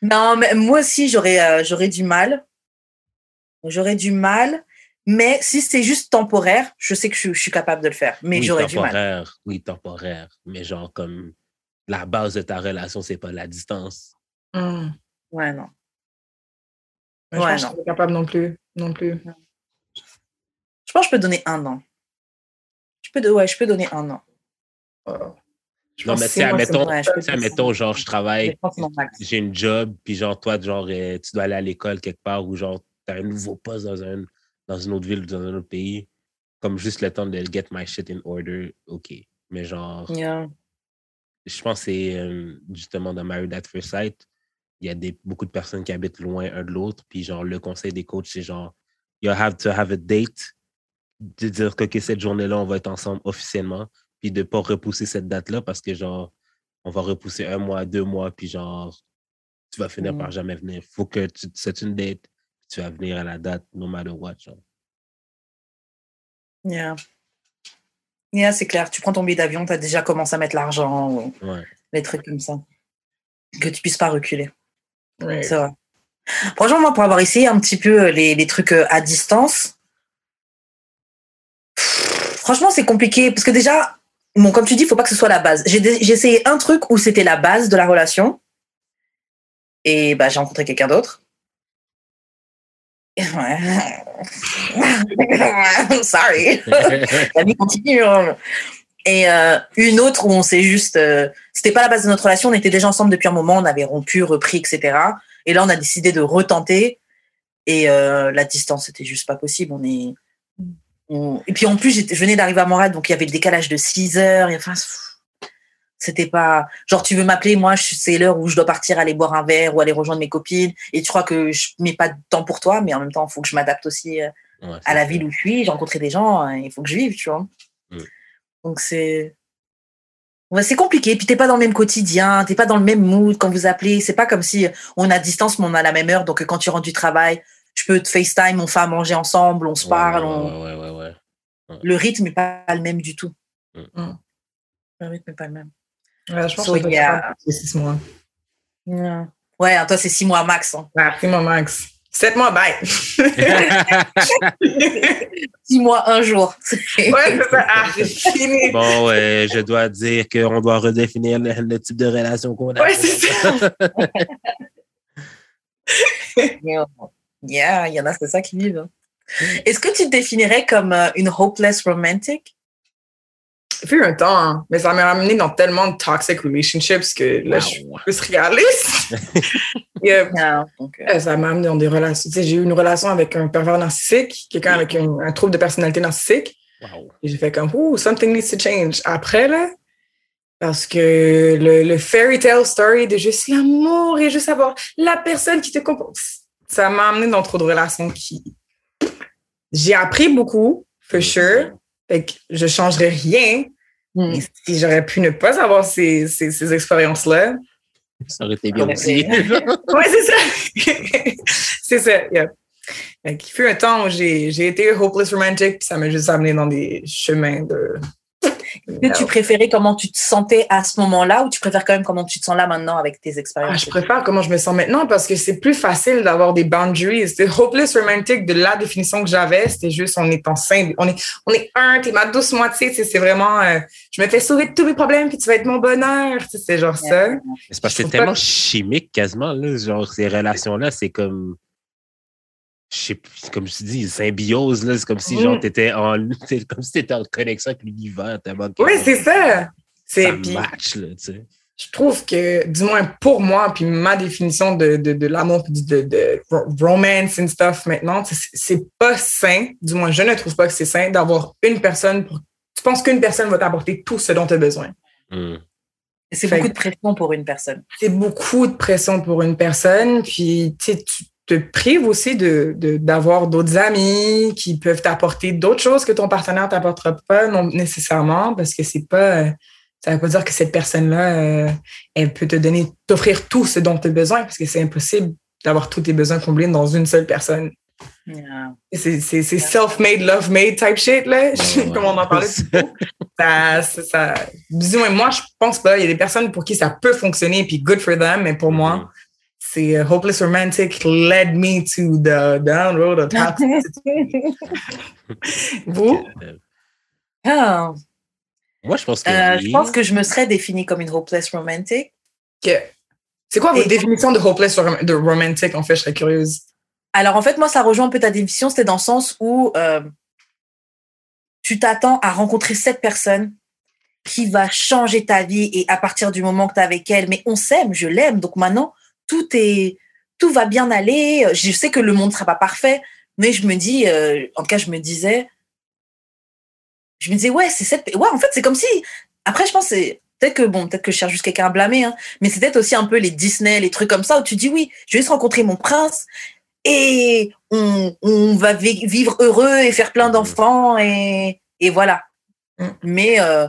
A: Non, mais moi aussi, j'aurais euh, j'aurais du mal. J'aurais du mal. Mais si c'est juste temporaire, je sais que je, je suis capable de le faire. Mais
C: oui,
A: j'aurais du mal.
C: Oui, temporaire. Mais genre, comme la base de ta relation, c'est pas la distance.
B: Mm.
A: Ouais, non.
B: Ouais, je pense non. Que capable non plus. Non plus.
A: Pense que je peux donner un an. Je peux, ouais, je peux donner un an.
C: non, mais c'est, admettons, admettons, genre, je travaille, j'ai une job, puis genre, toi, genre, euh, tu dois aller à l'école quelque part, ou genre, tu as un nouveau poste dans, un, dans une autre ville ou dans un autre pays, comme juste le temps de get my shit in order, OK. Mais genre, je pense que c'est euh, justement dans Married at First Sight, il y a des, beaucoup de personnes qui habitent loin un de l'autre, puis genre, le conseil des coachs, c'est genre, you have to have a date de dire que cette journée-là, on va être ensemble officiellement, puis de ne pas repousser cette date-là parce que, genre, on va repousser un mois, deux mois, puis genre, tu vas finir par mm. jamais venir. Il faut que tu c'est une date, tu vas venir à la date, no matter what. Genre.
A: Yeah. Yeah, c'est clair. Tu prends ton billet d'avion, tu as déjà commencé à mettre l'argent, ou les trucs comme ça. Que tu puisses pas reculer. C'est vrai. Franchement, moi, pour avoir essayé un petit peu les, les trucs euh, à distance, Franchement, c'est compliqué parce que déjà, bon, comme tu dis, il faut pas que ce soit la base. J'ai essayé un truc où c'était la base de la relation et bah, j'ai rencontré quelqu'un d'autre. Sorry. la vie continue. hein. Et euh, une autre où on s'est juste. euh, c'était pas la base de notre relation, on était déjà ensemble depuis un moment, on avait rompu, repris, etc. Et là, on a décidé de retenter. Et euh, la distance, c'était juste pas possible. On est. Et puis en plus, j'étais- je venais d'arriver à Montréal, donc il y avait le décalage de 6 heures. Et enfin, c'était pas. Genre, tu veux m'appeler, moi, c'est l'heure où je dois partir aller boire un verre ou aller rejoindre mes copines. Et tu crois que je mets pas de temps pour toi, mais en même temps, il faut que je m'adapte aussi euh,
C: Ouais,
A: à la ville où je suis. J'ai rencontré des gens, hein, il faut que je vive, tu vois.
C: Mm.
A: Donc c'est. Ouais, c'est compliqué. Puis t'es pas dans le même quotidien, t'es pas dans le même mood quand vous appelez. C'est pas comme si on a distance, mais on a la même heure. Donc quand tu rentres du travail, je peux te FaceTime, on fait à manger ensemble, on se
C: Ouais,
A: parle.
C: ouais,
A: on-
C: ouais, ouais, ouais, ouais.
A: Le rythme est pas le même du tout.
B: Mm.
A: Le rythme est pas le même.
B: Ouais, je pense
A: So,
B: que
A: yeah.
B: pour six mois.
A: Yeah. Ouais, toi c'est six mois max. hein.
B: Ah, c'est mon max. Sept mois, bye.
A: Six mois, un jour.
B: ouais, c'est ça. Ah, c'est fini.
C: bon, ouais, je dois dire qu'on doit redéfinir le, le type de relation qu'on a.
B: Ouais, c'est ça.
A: Yeah, il y en a, c'est ça qui vivent. hein. Est-ce que tu te définirais comme euh, une hopeless romantic?
B: Fait un temps, hein, mais ça m'a ramené dans tellement de toxic relationships que là, je suis plus réaliste. Yeah.
A: Donc, euh,
B: Ça m'a amené dans des relations. Tu sais, j'ai eu une relation avec un pervers narcissique, quelqu'un avec un, un trouble de personnalité narcissique.
C: Wow.
B: Et j'ai fait comme, ouh, something needs to change. Après, là, parce que le, le fairy tale story de juste l'amour et juste avoir la personne qui te comprend, ça m'a amené dans trop de relations qui. J'ai appris beaucoup, for sure. Fait que je changerais rien.
A: hmm.
B: Si j'aurais pu ne pas avoir ces, ces, ces expériences-là.
C: Ça aurait été bien
A: Ouais,
C: aussi.
B: Ouais, c'est ça. c'est ça, yeah. Fait qu'il fut un temps où j'ai j'ai été hopeless romantic, puis ça m'a juste amené dans des chemins de.
A: Est-ce que tu préférais comment tu te sentais à ce moment-là ou tu préfères quand même comment tu te sens là maintenant avec tes
B: Ah,
A: expériences?
B: je préfère comment je me sens maintenant parce que c'est plus facile d'avoir des boundaries. C'était hopeless romantic de la définition que j'avais. C'était juste on est ensemble. On est, on est un, t'es ma douce moitié. C'est vraiment euh, je me fais sauver de tous mes problèmes puis tu vas être mon bonheur. C'est genre ça.
C: C'est parce que c'est tellement chimique quasiment, là. Genre, ces relations-là, c'est comme. Je sais plus, comme je te dis, symbiose, là. C'est comme si, genre,
B: Mm.
C: t'étais en. C'est comme si t'étais en connexion avec l'univers, tellement que.
B: Oui, c'est ça. C'est
C: match, là, tu sais.
B: je trouve que, du moins pour moi, puis ma définition de, de, de l'amour, de, de ro- romance and stuff maintenant, c'est- c'est pas sain, du moins je ne trouve pas que c'est sain d'avoir une personne pour. Tu penses qu'une personne va t'apporter tout ce dont tu as besoin.
C: Mm.
A: C'est beaucoup de pression pour une personne.
B: C'est beaucoup de pression pour une personne, puis tu sais, tu te prives aussi de de- d'avoir d'autres amis qui peuvent t'apporter d'autres choses que ton partenaire t'apportera pas non nécessairement parce que c'est pas euh, ça veut pas dire que cette personne-là euh, elle peut te donner t'offrir tout ce dont tu as besoin parce que c'est impossible d'avoir tous tes besoins comblés dans une seule personne.
A: Yeah.
B: C'est c'est- c'est self-made, love-made type shit, là,
C: Ouais,
B: comme on en parlait tôt. Ça, ça, ça- disons, moi, je pense pas. Il y a des personnes pour qui ça peut fonctionner, puis good for them, mais pour moi, c'est euh, Hopeless Romantic led me to the down road of toxicity. Vous?
A: Ah,
C: Moi, je pense que.
A: euh,
C: oui.
A: je pense que je me serais définie comme une hopeless romantic.
B: Que- C'est quoi votre
A: Et-
B: définition de Hopeless rom- de romantic? En fait, je serais curieuse.
A: Alors en fait, moi, ça rejoint un peu ta définition. C'était dans le sens où euh, tu t'attends à rencontrer cette personne qui va changer ta vie et à partir du moment que tu es avec elle, mais on s'aime, je l'aime. Donc maintenant, tout est, tout va bien aller. Je sais que le monde ne sera pas parfait, mais je me dis, euh, en tout cas, je me disais, je me disais, ouais, c'est cette, ouais, en fait, c'est comme si, après, je pense, c'est peut-être que, bon, peut-être que je cherche juste quelqu'un à blâmer, hein, mais c'est peut-être aussi un peu les Disney, les trucs comme ça, où tu dis, oui, je vais juste rencontrer mon prince et on, on va vi- vivre heureux et faire plein d'enfants et, et voilà.
B: Mm.
A: Mais euh,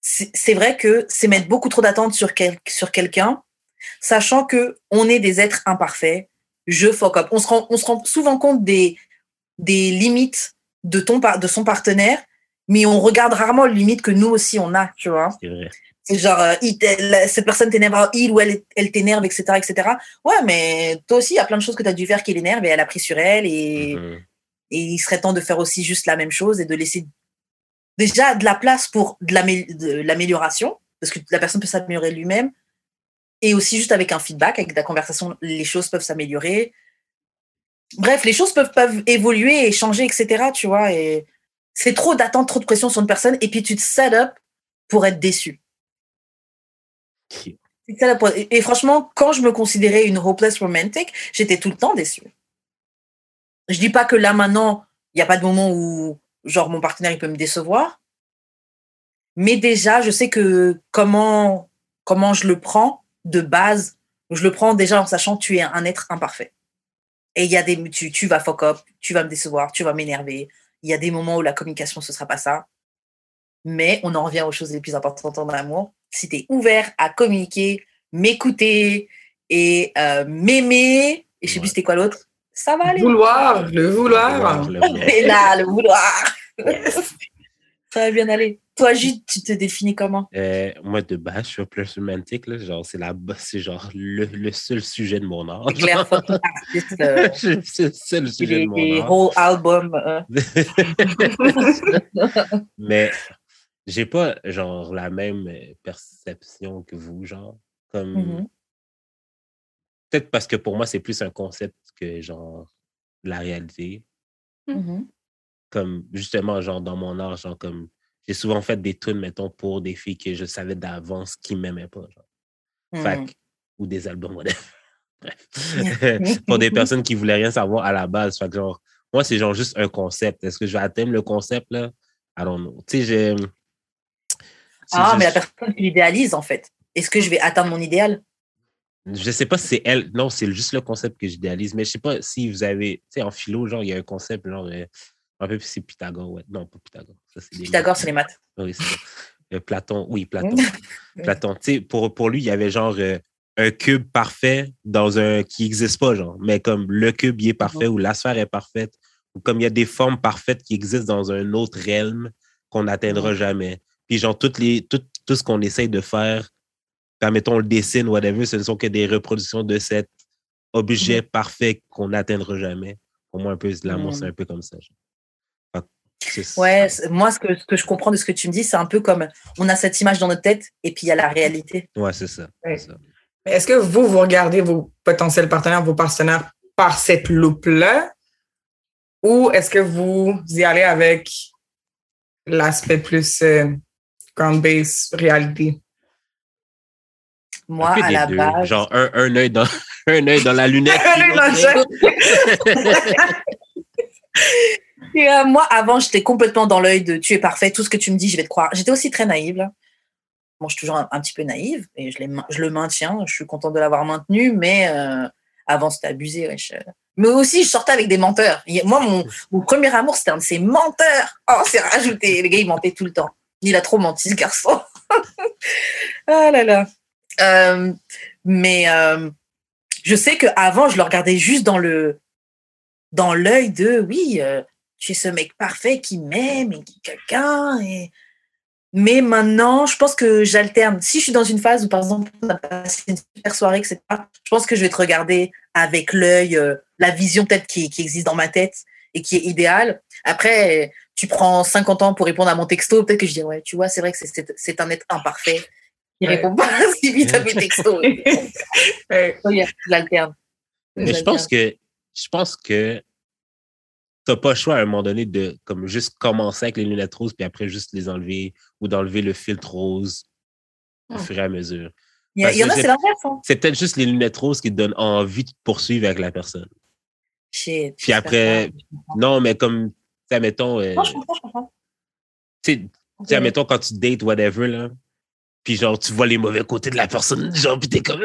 A: c'est c'est vrai que c'est mettre beaucoup trop d'attentes sur, quel, sur quelqu'un, sachant que on est des êtres imparfaits. Je fuck up. On se rend, on se rend souvent compte des, des limites de, ton, de son partenaire, mais on regarde rarement les limites que nous aussi on a, tu vois.
C: C'est vrai.
A: C'est genre, euh, il cette personne t'énerve, il ou elle, elle t'énerve, etc., etc. Ouais, mais toi aussi, il y a plein de choses que tu as dû faire qui l'énervent et elle a pris sur elle et,
C: Mhm.
A: et il serait temps de faire aussi juste la même chose et de laisser, déjà de la place pour de l'amélioration, parce que la personne peut s'améliorer lui-même, et aussi juste avec un feedback, avec de la conversation, les choses peuvent s'améliorer. Bref, les choses peuvent, peuvent évoluer et changer, etc. Tu vois, et c'est trop d'attendre, trop de pression sur une personne, et puis tu te set up pour être déçu. Et franchement, quand je me considérais une hopeless romantic, j'étais tout le temps déçue. Je dis pas que là maintenant, il n'y a pas de moment où genre mon partenaire il peut me décevoir, mais déjà je sais que comment comment je le prends de base, je le prends déjà en sachant que tu es un être imparfait. Et il y a des tu, tu vas fuck up, tu vas me décevoir, tu vas m'énerver. Il y a des moments où la communication ce sera pas ça. Mais on en revient aux choses les plus importantes dans l'amour. Si tu es ouvert à communiquer, m'écouter et euh, m'aimer, et je sais plus c'était quoi l'autre, ça va aller.
B: Vouloir, le vouloir.
A: Et là, le vouloir. Ça va bien aller. Toi, Gilles, tu te définis comment?
C: Euh, Moi, de base, je suis plus romantique. Là. Genre, c'est, la, c'est genre le, le, seul sujet de mon âge.
A: Claire, euh,
C: c'est le seul sujet de mon
A: âge. whole album. Euh.
C: Mais j'ai pas, genre, la même perception que vous, genre. Comme... Mm-hmm. Peut-être parce que pour moi, c'est plus un concept que, genre, la réalité.
A: Mm-hmm.
C: Comme, justement, genre, dans mon âge, genre, comme j'ai souvent fait des tunes, mettons, pour des filles que je savais d'avance qui m'aimaient pas. Genre. ou des albums, Bref. pour des personnes qui voulaient rien savoir à la base. Fait genre, moi, c'est genre juste un concept. Est-ce que je vais atteindre le concept, là? I don't know. Tu sais, j'ai.
A: Ah, mais la personne qui l'idéalise, en fait. Est-ce que je vais atteindre mon idéal?
C: Je sais pas si c'est elle. Non, c'est juste le concept que j'idéalise. Mais je sais pas si vous avez. Tu sais, en philo, genre, il y a un concept, genre, un peu c'est Pythagore, ouais. Non, pas Pythagore.
A: Ça, Pythagore, c'est les maths.
C: Oui, c'est euh, Platon, oui, Platon. Platon, tu sais, pour, pour lui, il y avait genre euh, un cube parfait dans un qui n'existe pas, genre. Mais comme le cube, il est parfait ou la sphère est parfaite, ou comme il y a des formes parfaites qui existent dans un autre realm qu'on n'atteindra jamais. Puis genre, toutes les, tout, tout ce qu'on essaye de faire, permettons le dessin, whatever, ce ne sont que des reproductions de cet objet parfait qu'on n'atteindra jamais. Pour moi, un peu, l'amour, c'est un peu comme ça. Genre.
A: Ouais, moi, ce que, ce que je comprends de ce que tu me dis, c'est un peu comme on a cette image dans notre tête et puis il y a la réalité.
C: Ouais, c'est ça.
B: Est-ce que vous, vous regardez vos potentiels partenaires, vos partenaires par cette loupe-là? Ou est-ce que vous y allez avec l'aspect plus euh, ground base réalité?
A: Moi, à la base.
C: Genre un, un œil dans, un œil dans la lunette. un œil dans le
A: Euh, moi, avant, j'étais complètement dans l'œil de tu es parfait, tout ce que tu me dis, je vais te croire. J'étais aussi très naïve. Là. Bon, je suis toujours un, petit peu naïve et je, le maintiens. Je suis contente de l'avoir maintenu, mais euh, avant, c'était abusé. Mais aussi, je sortais avec des menteurs. Moi, mon, premier amour, c'était un de ces menteurs. Oh, c'est rajouté. Le gars, il mentait tout le temps. Il a trop menti, ce garçon. ah là là. Euh, mais je sais qu'avant, je le regardais juste dans le dans l'œil de oui, es ce mec parfait qui m'aime et qui quelqu'un. Et... Mais maintenant, je pense que j'alterne. Si je suis dans une phase où, par exemple, on a passé une super soirée, etc., je pense que je vais te regarder avec l'œil, euh, la vision peut-être qui, qui, existe dans ma tête et qui est idéale. Après, tu prends 50 ans pour répondre à mon texto, peut-être que je dis, ouais, tu vois, c'est vrai que c'est un être imparfait. Il ouais. répond pas si vite à mes textos. J'alterne.
C: Mais je pense que, je pense que t'as pas le choix à un moment donné de comme juste commencer avec les lunettes roses puis après juste les enlever ou d'enlever le filtre rose au fur et à mesure.
A: Il y, en a, c'est l'inverse. Hein.
C: C'est peut-être juste les lunettes roses qui te donnent envie de poursuivre avec la personne.
A: Shit,
C: puis après, non, mais comme, tu mettons.
A: Euh, non, je comprends, je comprends.
C: Tu sais, mettons quand tu dates, whatever, là, puis genre, tu vois les mauvais côtés de la personne, genre, puis t'es comme,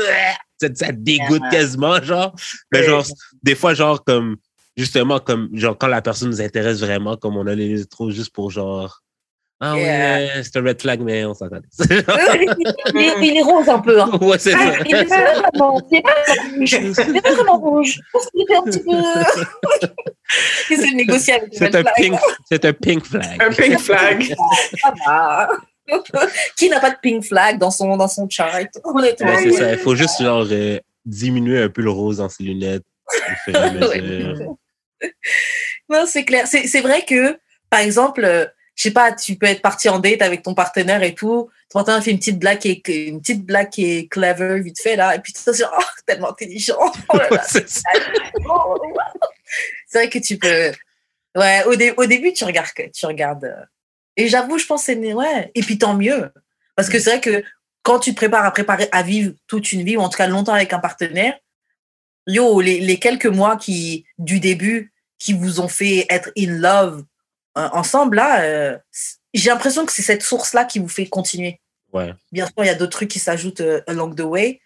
C: ça, ça dégoûte quasiment, genre. Mais genre, des fois, genre, comme, justement, comme, genre, quand la personne nous intéresse vraiment, comme on a les trop juste pour genre, ah ouais, c'est un red flag, mais on s'en connaît.
A: il, est rose un peu. Hein.
C: Ouais, c'est
A: ah, Il est pas vraiment, rouge. C'est pas vraiment rouge. un petit peu. c'est négocier avec
C: C'est un, pink, c'est un pink flag.
B: Un pink flag.
A: Ah, Qui n'a pas de pink flag dans son, dans son chart?
C: Ouais, c'est ça. Il faut juste genre euh, diminuer un peu le rose dans ses lunettes.
A: Non, c'est clair. C'est vrai que, par exemple, je sais pas, tu peux être parti en date avec ton partenaire et tout. Ton partenaire fait une petite blague qui est, une petite blague qui est clever, vite fait, là. Et puis tu te dis, oh, tellement intelligent. Oh.
C: C'est
A: vrai que tu peux. Ouais, au, dé- au début, tu regardes. Tu regardes euh, Et j'avoue, je pense que c'est. Ouais. Et puis tant mieux. Parce que c'est vrai que quand tu te prépares à préparer à vivre toute une vie, ou en tout cas longtemps avec un partenaire, yo, les, les quelques mois qui, du début qui vous ont fait être in love euh, ensemble, là, euh, j'ai l'impression que c'est cette source-là qui vous fait continuer.
C: Ouais.
A: Bien sûr, il y a d'autres trucs qui s'ajoutent euh, along the way.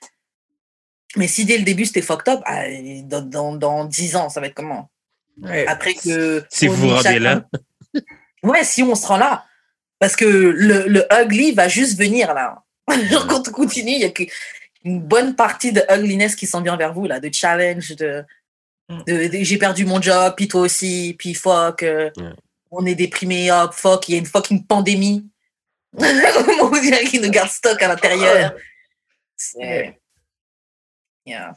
A: Mais si dès le début c'était fucked up, ah, dans, dans, dans 10 ans, ça va être comment?
B: Ouais.
A: Après que.
C: Si vous vous rendez
A: chacun-
C: là.
A: Ouais, si on se rend là. Parce que le, le ugly va juste venir là. Genre, quand on continue, il y a que- une bonne partie de ugliness qui s'en vient vers vous, là, de challenge, de,
B: Mm.
A: de- de- j'ai perdu mon job, puis toi aussi, puis fuck, euh, on est déprimé, hop, fuck, il y a une fucking pandémie. qu'il nous garde stock à l'intérieur. C'est- Yeah.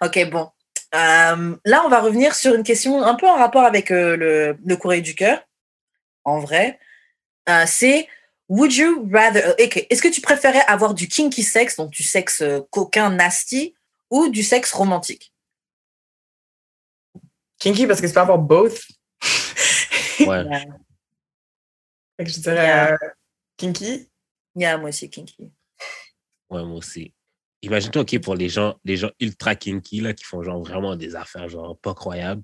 A: Ok, bon. Euh, là, on va revenir sur une question un peu en rapport avec euh, le, le courrier du cœur, en vrai. Euh, c'est Would you rather. euh, ok, Est-ce que tu préférais avoir du kinky sex, donc du sexe euh, coquin, nasty, ou du sexe romantique?
B: Kinky parce que tu peux avoir both.
C: Ouais.
B: Fait que je dirais
A: Yeah.
B: euh, kinky.
A: Yeah, moi aussi, kinky.
C: Ouais, moi aussi. Imagine-toi, OK, pour les gens, les gens ultra kinky, là, qui font genre vraiment des affaires, genre, pas croyables.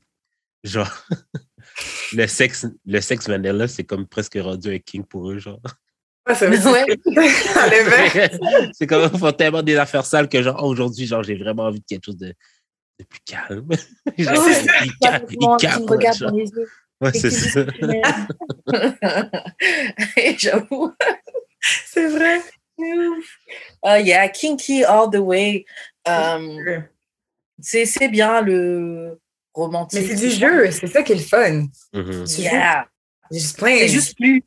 C: Genre, le sexe, le sexe vanilla, c'est comme presque rendu un king pour eux, genre.
B: Ouais, c'est.
A: Ouais.
C: C'est comme, ils font tellement des affaires sales que, genre, aujourd'hui, genre, j'ai vraiment envie de quelque chose de, de plus calme. Genre,
A: Ouais.
C: il calme, il calme,
A: dans les yeux.
C: Ouais, c'est ça.
A: J'avoue.
B: C'est vrai.
A: Oh yeah, kinky all the way. Euh, c'est c'est bien le romantique.
B: Mais c'est du jeu, c'est ça qui est le fun.
C: Mhm.
B: Joues.
A: Yeah.
B: C'est juste
A: plus.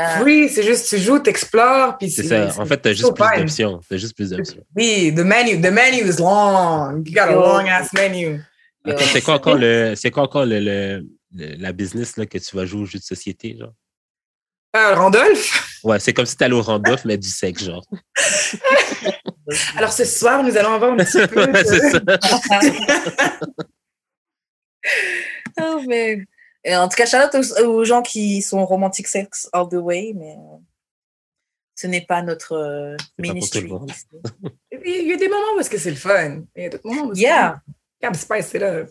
A: Ah,
B: Oui, c'est juste, tu joues, t'explores, puis
C: C'est ça. En fait, t'as juste plus d'options. T'as juste plus d'options.
B: Oui, the menu, the menu is long. You got a long ass menu.
C: Attends, c'est quoi encore le, c'est quoi encore le, le- le- la business là, que tu vas jouer au jeu de société, genre?
B: Euh, Randolph?
C: Ouais, c'est comme si t'allais au Randolph, mais du sexe, genre.
B: Alors ce soir, nous allons avoir un petit peu.
C: C'est ça.
A: Oh, man. Et en tout cas, shout out aux, aux gens qui sont romantic sex all the way, mais euh, ce n'est pas notre euh, ministry.
B: Il y a des moments où est-ce que c'est le fun. Il y a d'autres moments où
A: Yeah.
B: que spice it up.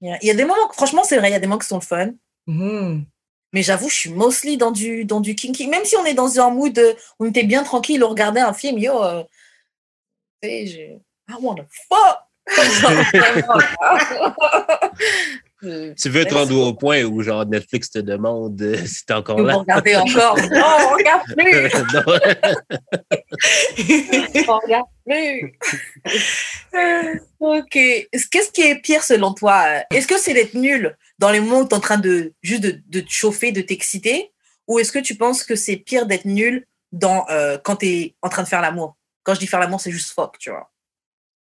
A: Yeah. Il y a des moments, franchement, c'est vrai, il y a des moments qui sont le fun.
B: Mhm.
A: Mais j'avoue, je suis mostly dans du, dans du kinky. Même si on est dans un mood, euh, on était bien tranquille, on regardait un film, yo, euh, tu sais, je- I wanna fuck! Euh,
C: Tu veux te rendre au point où, genre, Netflix te demande euh, si t'es encore
A: Vous
C: là?
A: regardez encore. Non, on regarde plus! On regarde plus! Ok. Qu'est-ce qui est pire selon toi? Est-ce que c'est d'être nul dans les moments où tu es en train de juste de, de te chauffer, de t'exciter? Ou est-ce que tu penses que c'est pire d'être nul dans, euh, quand tu es en train de faire l'amour? Quand je dis faire l'amour, c'est juste fuck, tu vois.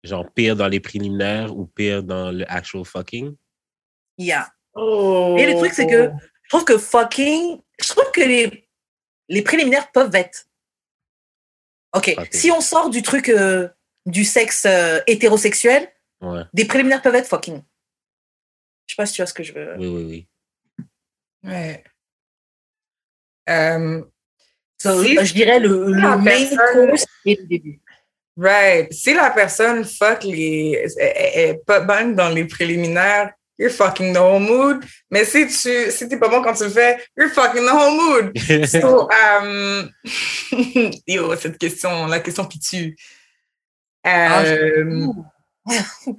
C: Genre, pire dans les préliminaires ou pire dans le actual fucking?
A: Yeah.
B: Oh.
A: Et le truc, c'est que je trouve que fucking, je trouve que les, les préliminaires peuvent être. Ok,
C: Ok.
A: si on sort du truc euh, du sexe euh, hétérosexuel,
C: Ouais,
A: des préliminaires peuvent être fucking. Je sais pas si tu vois ce que je veux.
C: oui, oui, oui.
B: Ouais. Euh,
A: So,
B: Si-
A: je dirais le, le
B: la
A: main
B: personne-
A: course et le début.
B: right. Si la personne fuck les, est, est- est pas bonne dans les préliminaires, you're fucking the whole mood. Mais si tu, si t'es pas bon quand tu le fais, you're fucking the whole mood. So, um, yo, cette question, la question qui tue.
A: Ah,
B: Euh,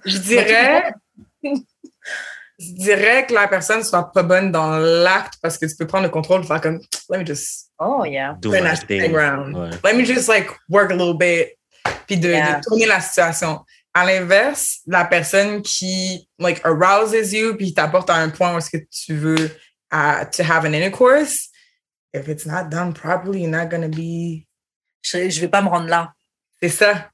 B: je dirais, je dirais que la personne soit pas bonne dans l'acte parce que tu peux prendre le contrôle et faire comme, let me just
A: Oh, yeah.
C: Do
B: turn
C: my thing.
B: around.
C: Ouais.
B: Let me just like work a little bit, puis de, de
A: Yeah.
B: tourner la situation. À l'inverse, la personne qui like arouses you puis t'apporte à un point où est-ce que tu veux uh, to have an intercourse, if it's not done properly, you're not gonna be.
A: Je, je vais pas me rendre là.
B: C'est ça.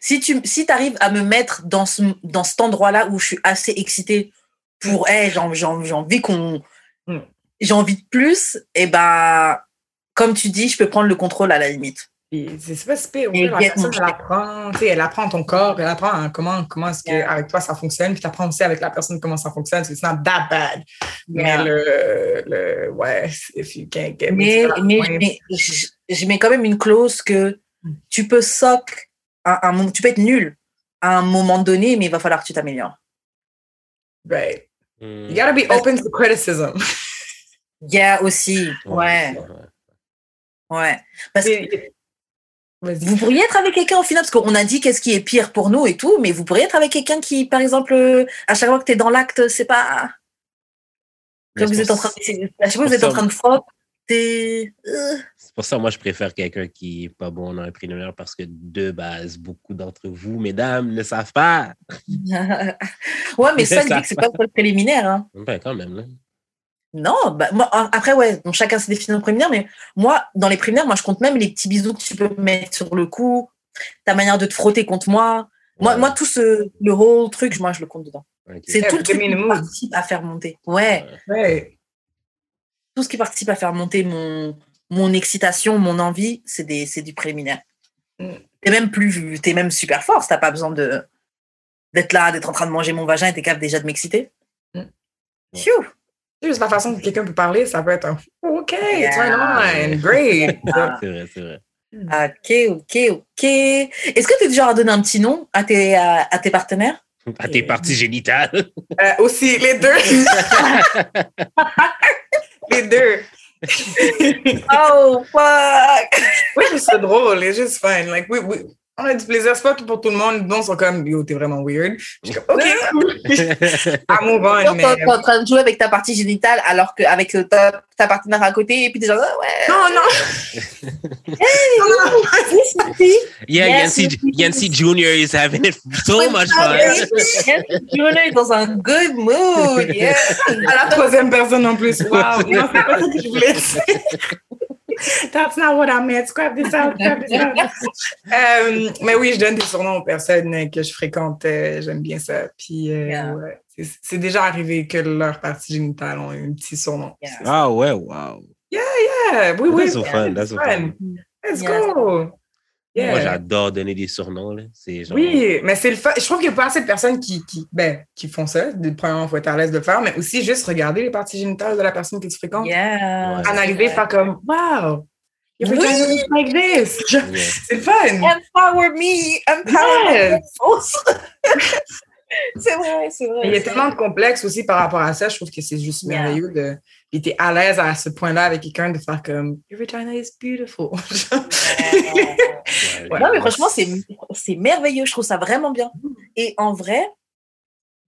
A: Si tu si arrives à me mettre dans, ce, dans cet endroit-là où je suis assez excitée pour, hey, j'ai envie- qu'on
B: Mm.
A: j'ai envie de plus, et ben, comme tu dis, je peux prendre le contrôle à la limite.
B: C'est pas super. La personne, elle apprend, elle apprend ton corps, elle apprend comment, comment est-ce que avec toi ça fonctionne, puis tu apprends aussi avec la personne comment ça fonctionne. C'est not that bad. Mais le, le, ouais, if you can't get
A: Mais, mais, je, je, mets quand même une clause que tu peux soc, un, un, tu peux être nul à un moment donné, mais il va falloir que tu t'améliores.
B: Right. Mm. You gotta be open to criticism.
A: Yeah, aussi. Ouais. Ouais. Parce que vous pourriez être avec quelqu'un au final, parce qu'on a dit qu'est-ce qui est pire pour nous et tout, mais vous pourriez être avec quelqu'un qui, par exemple, euh, à chaque fois que tu es dans l'acte, c'est pas. Comme vous êtes en train de. À chaque fois que vous êtes en train de frotter.
C: Euh. C'est pour ça, moi, je préfère quelqu'un qui est pas bon dans un préliminaire parce que de base, beaucoup d'entre vous, mesdames, ne savent pas.
A: ouais, mais ça, dit que c'est pas le préliminaire. Hein.
C: Ben, quand même, là.
A: Non, bah, moi, après, ouais, donc chacun ses définitions préliminaires, mais moi, dans les préliminaires, moi, je compte même les petits bisous que tu peux mettre sur le cou, ta manière de te frotter contre moi. Moi, moi tout ce, le whole truc, moi, je le compte dedans. C'est tout le truc qui participe à faire monter. Ouais. ouais. Tout ce qui participe à faire monter mon, mon excitation, mon envie, c'est du préliminaire. Mm. T'es même plus, t'es même super fort, t'as pas besoin de d'être là, d'être en train de manger mon vagin et t'es capable déjà de m'exciter. Mm.
B: Juste la façon que quelqu'un peut parler, ça peut être un OK, turn on, great.
C: c'est vrai, c'est vrai.
A: OK, OK, OK. Est-ce que tu es déjà à donner un petit nom à tes, à, tes partenaires?
C: À tes parties génitales.
B: Euh, aussi, les deux. les deux.
A: oh, fuck!
B: Oui, c'est drôle, c'est juste fun. Like, we, we, on a du plaisir. C'est pas tout pour tout le monde. Donc, ils sont comme, yo, t'es vraiment weird. Je suis comme, OK, cool.
A: On. Mais... T'es en train de jouer avec ta partie génitale alors qu'avec ta, ta partenaire à côté, et puis t'es genre, oh, ouais.
B: Non, non.
A: hey, non,
C: yeah, yes, Yancy, Yancy Jr. is having it so much fun.
A: Yancy Jr. est dans un good mood. Yeah.
B: À la troisième personne en plus. Wow. Non, c'est pas ça que je voulais dire. That's not what I meant. Scrap this out. Scrap this out. euh, mais oui, je donne des surnoms aux personnes que je fréquente. J'aime bien ça. Puis, euh, yeah. ouais, c'est déjà arrivé que leurs parties génitales ont un petit surnom.
C: Yeah. Ah ouais, wow.
B: Yeah, yeah. Oui, oui.
C: That's so fun. That's so fun.
B: Let's go.
C: Yeah. Moi, j'adore donner des surnoms. Là. Genre...
B: Oui, mais c'est le fun. Je trouve qu'il n'y a pas assez de personnes qui, qui, ben, qui font ça. Premièrement, il faut être à l'aise de le faire, mais aussi juste regarder les parties génitales de la personne que tu fréquentes.
A: Yeah.
B: Analyser, faire comme Wow! Oui. like this. C'est fun.
A: Empower me. Empower me. c'est vrai, c'est vrai.
B: Il y a tellement de complexes aussi par rapport à ça. Je trouve que c'est juste merveilleux de. Puis t'es à l'aise à ce point-là avec quelqu'un de faire comme Your vagina is beautiful.
A: ouais. Non, mais franchement, c'est merveilleux. Je trouve ça vraiment bien. Et en vrai,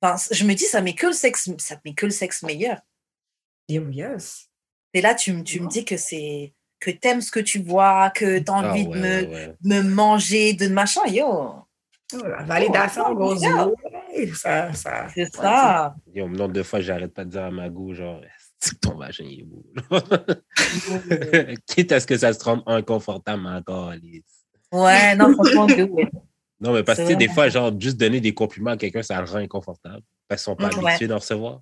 A: ben, je me dis, ça met que le sexe, ça met que le sexe meilleur.
B: yes.
A: Et là, tu, tu me dis que c'est que t'aimes ce que tu vois, que t'as ah envie de me, me manger, de machin, yo.
B: Oh, la validation, gros ça, ça.
A: C'est ça.
C: Yo, nombre de fois, j'arrête pas de dire à ma goût, genre, ton vagin est beau. Quitte à ce que ça se trompe inconfortable encore, Alice.
A: Ouais, non, franchement,
C: ouais. Non, mais parce que des fois, genre, juste donner des compliments à quelqu'un, ça le rend inconfortable. Parce qu'ils sont pas mm, habitués d'en recevoir.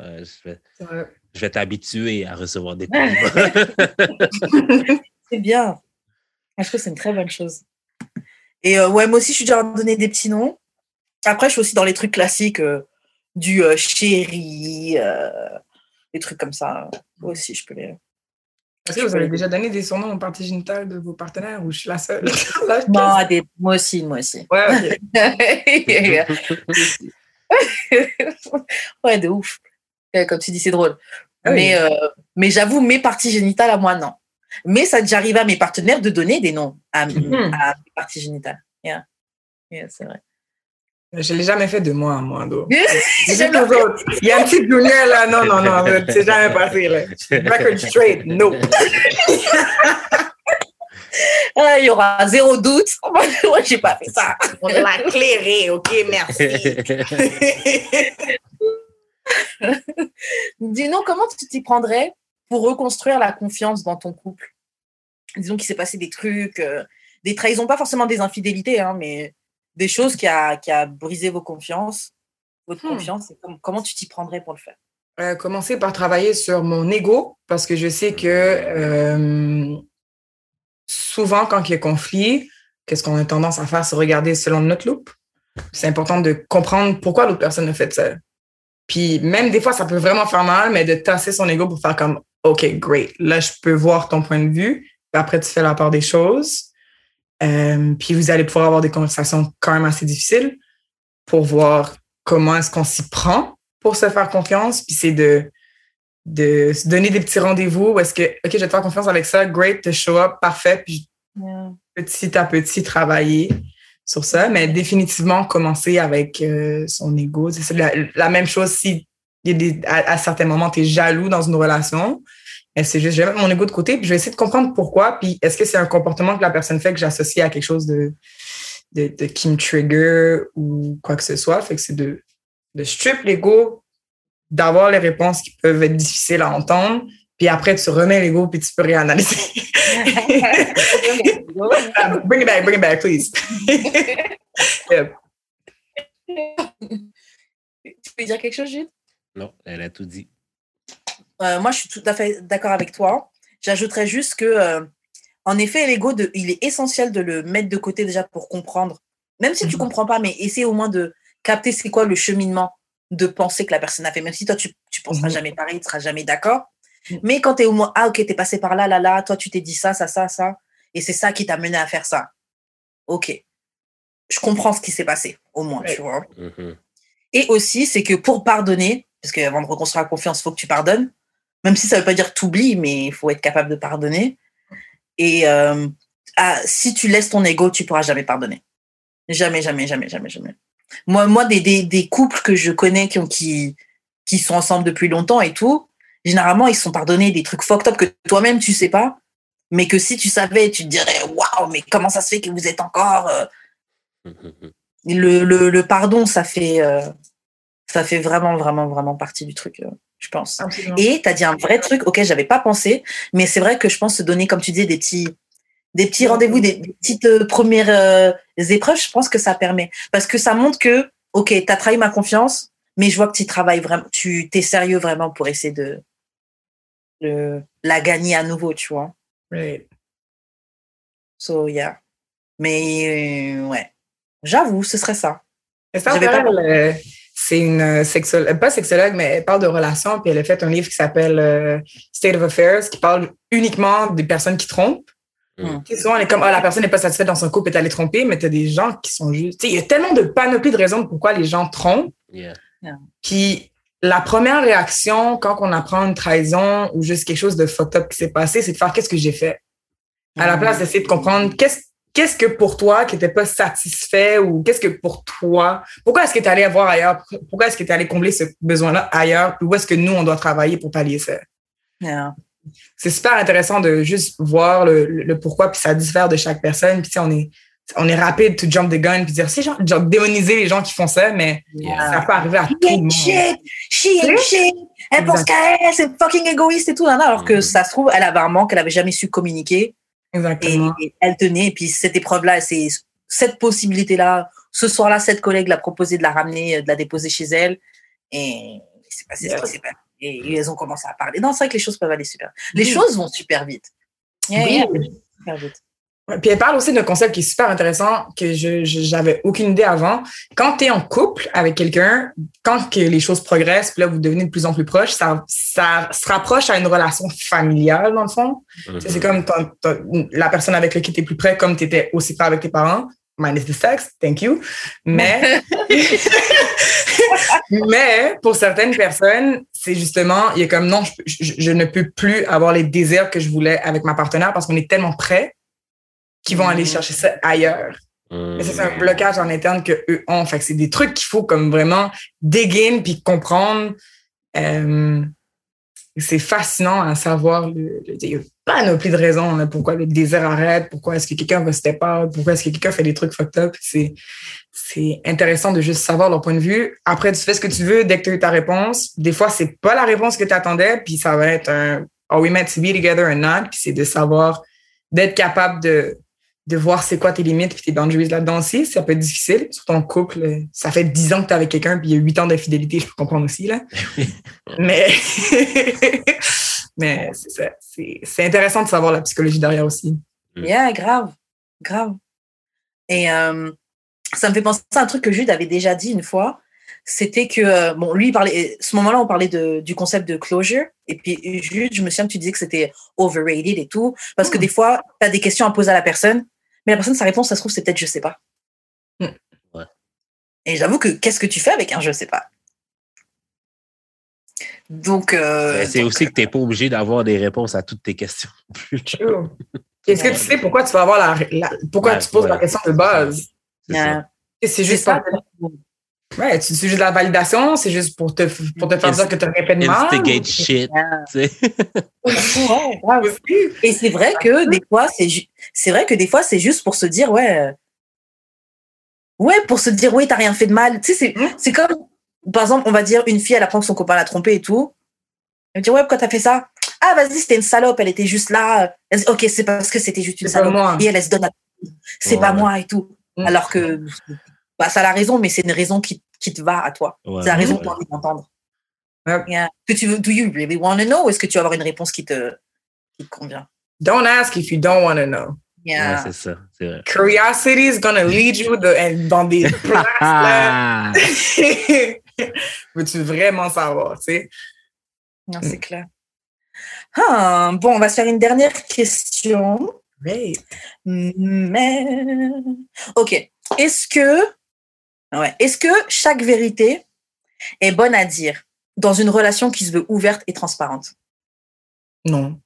C: Euh, je vais, je vais t'habituer à recevoir des compliments.
A: c'est bien. Je trouve que c'est une très bonne chose. Et euh, ouais, moi aussi, je suis déjà donné des petits noms. Après, je suis aussi dans les trucs classiques euh, du chéri, des trucs comme ça. Moi aussi, je peux les.
B: Est-ce que vous avez déjà donné des surnoms aux parties génitales de vos partenaires ou je suis la seule?
A: non, des... moi aussi, moi aussi.
B: Ouais,
A: ouais, de ouf. Comme tu dis, c'est drôle. Ah mais, mais j'avoue, mes parties génitales à moi, non. Mais ça déjà arrivé à mes partenaires de donner des noms à, à mes parties génitales. Yeah. Yeah, c'est vrai.
B: Je ne l'ai jamais fait de moi à moi, donc. Il y a un petit junior là, non, non, non, c'est jamais passé. Là. Record straight, no.
A: Ah, il y aura zéro doute. Moi, j'ai pas fait ça.
B: On l'a clairé, ok, merci.
A: Dis-nous, comment tu t'y prendrais pour reconstruire la confiance dans ton couple? Disons qu'il s'est passé des trucs, euh, des trahisons, pas forcément des infidélités, hein, mais des choses qui a, qui a brisé vos confiances, votre hmm. confiance. comment tu t'y prendrais pour le faire?
B: Euh, commencer par travailler sur mon ego parce que je sais que euh, souvent, quand il y a conflit, qu'est-ce qu'on a tendance à faire, c'est regarder selon notre loupe? C'est important de comprendre pourquoi l'autre personne a fait ça. Puis même des fois, ça peut vraiment faire mal, mais de tasser son ego pour faire comme OK, great. Là, je peux voir ton point de vue. Puis après, tu fais la part des choses. Euh, puis vous allez pouvoir avoir des conversations quand même assez difficiles pour voir comment est-ce qu'on s'y prend pour se faire confiance. Puis c'est de, de se donner des petits rendez-vous où est-ce que, OK, je vais te faire confiance avec ça, great, te show up, parfait. Puis petit à petit, travailler sur ça. Mais définitivement, commencer avec euh, son ego. C'est la, la, même chose si y a des, à, certains moments, tu es jaloux dans une relation. C'est juste, je vais mettre mon ego de côté, puis je vais essayer de comprendre pourquoi, puis est-ce que c'est un comportement que la personne fait que j'associe à quelque chose de, de, de, qui me trigger ou quoi que ce soit. Fait que c'est de, de strip l'ego, d'avoir les réponses qui peuvent être difficiles à entendre, puis après, tu remets l'ego, puis tu peux réanalyser. bring it back, bring it back, please.
A: Tu peux dire quelque chose, Jude?
C: Non, elle a tout dit.
A: Euh, moi, je suis tout à fait d'accord avec toi. J'ajouterais juste que, euh, en effet, l'ego, il est essentiel de le mettre de côté déjà pour comprendre. Même si tu ne mhm. comprends pas, mais essaie au moins de capter c'est quoi le cheminement de penser que la personne a fait. Même si toi, tu ne penseras mhm. jamais pareil, tu ne seras jamais d'accord. Mhm. Mais quand tu es au moins, ah, ok, tu es passé par là, là, là, toi, tu t'es dit ça, ça, ça, ça, et c'est ça qui t'a mené à faire ça. Ok. Je comprends ce qui s'est passé, au moins, tu vois. Et aussi, c'est que pour pardonner, parce qu'avant de reconstruire la confiance, il faut que tu pardonnes, même si ça ne veut pas dire t'oublies, mais il faut être capable de pardonner. Et euh, ah, si tu laisses ton ego, tu pourras jamais pardonner. Jamais, jamais, jamais, jamais, jamais. Moi, moi des, des, des couples que je connais qui, ont, qui, qui sont ensemble depuis longtemps et tout, généralement, ils se sont pardonnés des trucs fucked up que toi-même, tu sais pas. Mais que si tu savais, tu te dirais, waouh, mais comment ça se fait que vous êtes encore. Euh, le, le, le, pardon, ça fait, euh, ça fait vraiment, vraiment, vraiment partie du truc, je pense. Et tu as dit un vrai truc auquel j'avais pas pensé, mais c'est vrai que je pense se donner, comme tu disais, des petits, des petits rendez-vous, des, petites euh, premières épreuves, je pense que ça permet. Parce que ça montre que, OK, tu as trahi ma confiance, mais je vois que tu travailles vraiment, tu es sérieux vraiment pour essayer de, de la gagner à nouveau, tu vois.
B: Right.
A: So, yeah. Mais, ouais. J'avoue, ce serait ça.
B: Euh, c'est une euh, sexologue, euh, pas sexologue, mais elle parle de relations, puis elle a fait un livre qui s'appelle State of Affairs, qui parle uniquement des personnes qui trompent. Mm. Souvent, on est comme, ah, la personne n'est pas satisfaite dans son couple, est allée tromper, mais tu as des gens qui sont juste. Il y a tellement de panoplies de raisons pourquoi les gens trompent. Puis la première réaction quand on apprend une trahison ou juste quelque chose de fucked up qui s'est passé, c'est de faire qu'est-ce que j'ai fait? À la mm. place d'essayer de comprendre qu'est-ce qu'est-ce que pour toi qui n'était pas satisfait ou qu'est-ce que pour toi, pourquoi est-ce que tu es allé voir ailleurs? Pourquoi est-ce que tu es allé combler ce besoin-là ailleurs? Puis où est-ce que nous, on doit travailler pour pallier ça? C'est super intéressant de juste voir le, pourquoi, puis ça diffère de chaque personne. Puis, on est, on est rapide to jump the gun puis dire, c'est genre, genre, démoniser les gens qui font ça, mais ça peut arriver à tout le monde.
A: Shit, she ain't shit. Elle pense qu'elle, c'est fucking égoïste et tout, alors que mm. ça se trouve, elle avait un manque, elle avait jamais su communiquer.
B: Exactement.
A: Et, elle tenait. Et puis cette épreuve-là, c'est cette possibilité-là. Ce soir-là, cette collègue l'a proposé de la ramener, de la déposer chez elle. Et c'est passé ce qui s'est passé. Et elles ont commencé à parler. Non, c'est vrai que les choses peuvent aller super. Les choses vont super vite.
B: oui. super vite. Puis elle parle aussi d'un concept qui est super intéressant que je j'avais aucune idée avant. Quand tu es en couple avec quelqu'un, quand que les choses progressent, puis là vous devenez de plus en plus proches, ça, ça se rapproche à une relation familiale dans le fond. Mm-hmm. C'est comme la personne avec laquelle tu es plus près, comme tu étais aussi près avec tes parents. Minus the sex, thank you. Mais, mais pour certaines personnes, c'est justement, il y a comme non, je, je ne peux plus avoir les désirs que je voulais avec ma partenaire parce qu'on est tellement près qui vont aller mm. chercher ça ailleurs. Mais c'est un mm. blocage en interne que eux ont. Fait que c'est des trucs qu'il faut comme vraiment dégainer puis comprendre. Euh, c'est fascinant à savoir. Le, il y a panoplie de raisons pourquoi le désir arrête, pourquoi est-ce que quelqu'un va se pas, pourquoi est-ce que quelqu'un fait des trucs fucked up. C'est, c'est intéressant de juste savoir leur point de vue. Après, tu fais ce que tu veux dès que tu as eu ta réponse. Des fois, c'est pas la réponse que tu attendais, puis ça va être un Are we meant to be together or not? Puis c'est de savoir, d'être capable de de voir c'est quoi tes limites et tes boundaries là-dedans aussi. Ça peut être difficile. Sur ton couple, ça fait 10 ans que tu es avec quelqu'un puis il y a 8 ans d'infidélité, je peux comprendre aussi. Là. mais mais c'est intéressant de savoir la psychologie derrière aussi.
A: Yeah, grave. Grave. Et euh, ça me fait penser à un truc que Jude avait déjà dit une fois. C'était que, euh, bon, lui, il parlait, ce moment-là, on parlait de, du concept de closure. Et puis, Jude, je me souviens que tu disais que c'était overrated et tout. Parce que des fois, tu as des questions à poser à la personne, mais la personne, sa réponse, ça se trouve, c'est peut-être je sais pas. Hmm. Ouais. Et j'avoue que qu'est-ce que tu fais avec un je sais pas? Donc. Euh,
C: c'est aussi que tu n'es pas obligé d'avoir des réponses à toutes tes questions.
B: Est-ce que tu sais pourquoi tu vas avoir la, pourquoi tu poses la question de base? C'est juste pas. Ouais, c'est juste de la validation, c'est juste pour te, pour te faire dire que tu n'aurais pas de mal.
C: Instigate shit.
A: Et c'est vrai que des fois, c'est c'est vrai que des fois, c'est juste pour se dire, ouais, ouais, pour se dire, oui, t'as rien fait de mal. Tu sais, c'est hmm? comme, par exemple, on va dire, une fille, elle apprend que son copain l'a trompé et tout. Elle dit, ouais, pourquoi t'as fait ça? Ah, vas-y, c'était une salope, elle était juste là. Elle dit, ok, c'est parce que c'était juste une salope. Et elle, elle se donne à... C'est pas moi et tout. Mm. Alors que, bah, ça a la raison, mais c'est une raison qui, qui te va à toi. c'est la raison que tu as envie d'entendre. Que tu veux, do you really want to know ou est-ce que tu vas avoir une réponse qui te, qui te convient?
B: Don't ask if you don't want to know.
C: Yeah. c'est ça, c'est vrai.
B: Curiosity is gonna lead you the, dans des places Veux-tu vraiment savoir, tu sais?
A: Non, c'est clair. Ah, bon, on va se faire une dernière question.
B: Mais.
A: OK. Est-ce que. Ouais. Est-ce que chaque vérité est bonne à dire dans une relation qui se veut ouverte et transparente?
B: Non.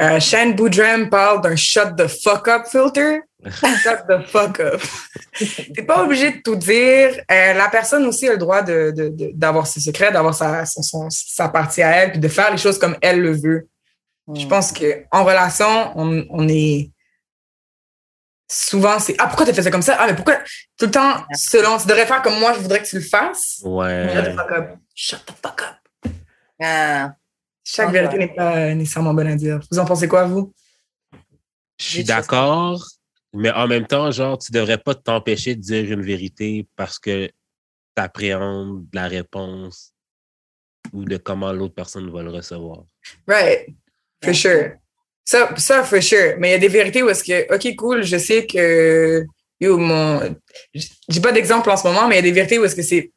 B: Euh, Shane Boudram parle d'un shut the fuck up filter. Shut the fuck up. T'es pas obligé de tout dire. Euh, la personne aussi a le droit d'avoir de, de, ses secrets, d'avoir sa, sa partie à elle, puis de faire les choses comme elle le veut. Je pense qu'en relation, on, on est souvent c'est ah pourquoi tu fait ça comme ça? Ah mais pourquoi tout le temps selon tu devrais faire comme moi je voudrais que tu le fasses.
C: Ouais.
B: Shut the fuck up shut the fuck up. Ah. chaque vérité n'est pas nécessairement bonne à dire. Vous en pensez quoi vous?
C: Je suis d'accord mais en même temps, genre, tu devrais pas t'empêcher de dire une vérité parce que tu appréhendes la réponse ou de comment l'autre personne va le recevoir.
B: Right. For sure. Ça, ça, for sure. Mais il y a des vérités où est-ce que, OK, cool, je sais que, yo, mon, j'ai pas d'exemple en ce moment, mais il y a des vérités où est-ce que c'est,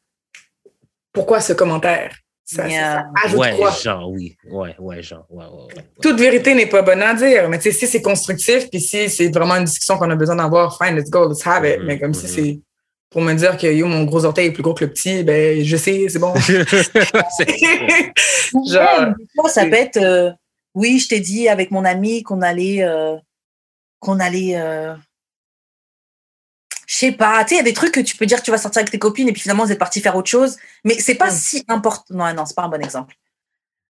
B: pourquoi ce commentaire?
C: Ça, ouais, genre, oui. Ouais, ouais, genre, ouais, ouais,
B: Toute vérité n'est pas bonne à dire, mais tu sais, si c'est constructif, puis si c'est vraiment une discussion qu'on a besoin d'avoir, fine, let's go, let's have it. Mm-hmm, mais comme si mm-hmm. c'est pour me dire que yo, mon gros orteil est plus gros que le petit, ben, je sais, c'est bon.
A: genre, ça peut être, euh, oui, je t'ai dit avec mon ami qu'on allait, euh, qu'on allait, euh, je sais pas, tu sais, il y a des trucs que tu peux dire que tu vas sortir avec tes copines et puis finalement vous êtes parti faire autre chose, mais c'est pas si important. Non, non, c'est pas un bon exemple.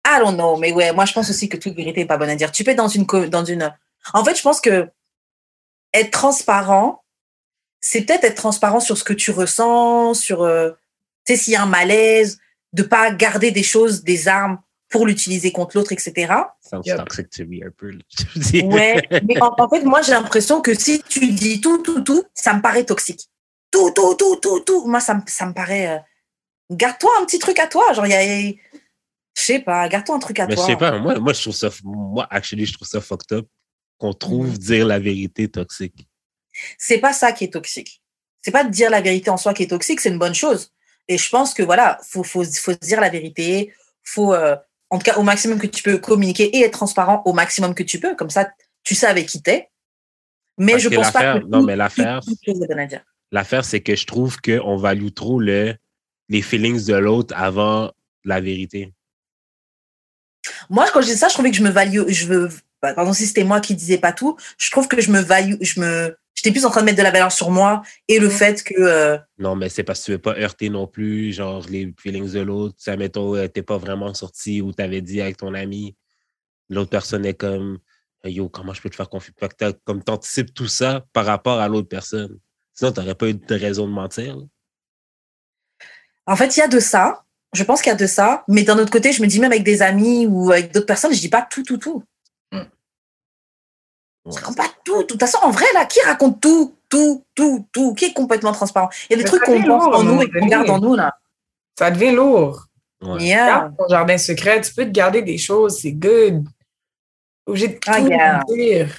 A: I don't know, mais ouais, moi je pense aussi que toute vérité est pas bonne à dire. Tu peux être dans une, dans une. En fait, je pense que être transparent, c'est peut-être être transparent sur ce que tu ressens, sur, euh, tu sais, s'il y a un malaise, de pas garder des choses, des armes pour l'utiliser contre l'autre, etc.
C: Sounds yep. toxic to me un peu.
A: ouais, mais en, fait, moi, j'ai l'impression que si tu dis tout, tout, tout, ça me paraît toxique. Tout, tout, tout, tout, tout. Moi, ça, ça me paraît. Euh, garde-toi un petit truc à toi. Genre, il y a. Je sais pas, garde-toi un truc à
C: mais
A: toi.
C: Je sais pas, moi, moi, je trouve ça. Moi, actually, je trouve ça fucked up qu'on trouve mm. dire la vérité toxique.
A: C'est pas ça qui est toxique. C'est pas de dire la vérité en soi qui est toxique, c'est une bonne chose. Et je pense que voilà, faut, faut, faut dire la vérité, faut. Euh, en tout cas au maximum que tu peux communiquer et être transparent au maximum que tu peux. Comme ça, tu sais avec qui t'es. Mais je pense pas que.
C: Non, mais l'affaire. L'affaire, c'est que je trouve qu'on value trop le, les feelings de l'autre avant la vérité.
A: Moi, quand je dis ça, je trouvais que je me value. Je veux, bah, pardon, si c'était moi qui disais pas tout, je trouve que je me value. Je me, j'étais plus en train de mettre de la valeur sur moi et le fait que. Euh,
C: non, mais c'est parce que tu veux pas heurter non plus, genre, les feelings de l'autre. Ça, mettons, euh, t'es pas vraiment sorti ou t'avais dit avec ton ami, l'autre personne est comme, yo, comment je peux te faire confiance? Comme t'anticipes tout ça par rapport à l'autre personne. Sinon, t'aurais pas eu de raison de mentir.
A: En fait, il y a de ça. Je pense qu'il y a de ça. Mais d'un autre côté, je me dis même avec des amis ou avec d'autres personnes, je dis pas tout, tout, tout. Ça raconte pas tout. De toute façon, en vrai, là, qui raconte tout, tout, tout, tout, qui est complètement transparent? Il y a des
B: Mais
A: trucs qu'on pense en nous et qu'on garde en nous, là.
B: Ça devient lourd.
C: Ouais.
A: Yeah.
B: Garde ton jardin secret, tu peux te garder des choses, c'est good. Obligé de tout
A: Ah, yeah.
B: dire.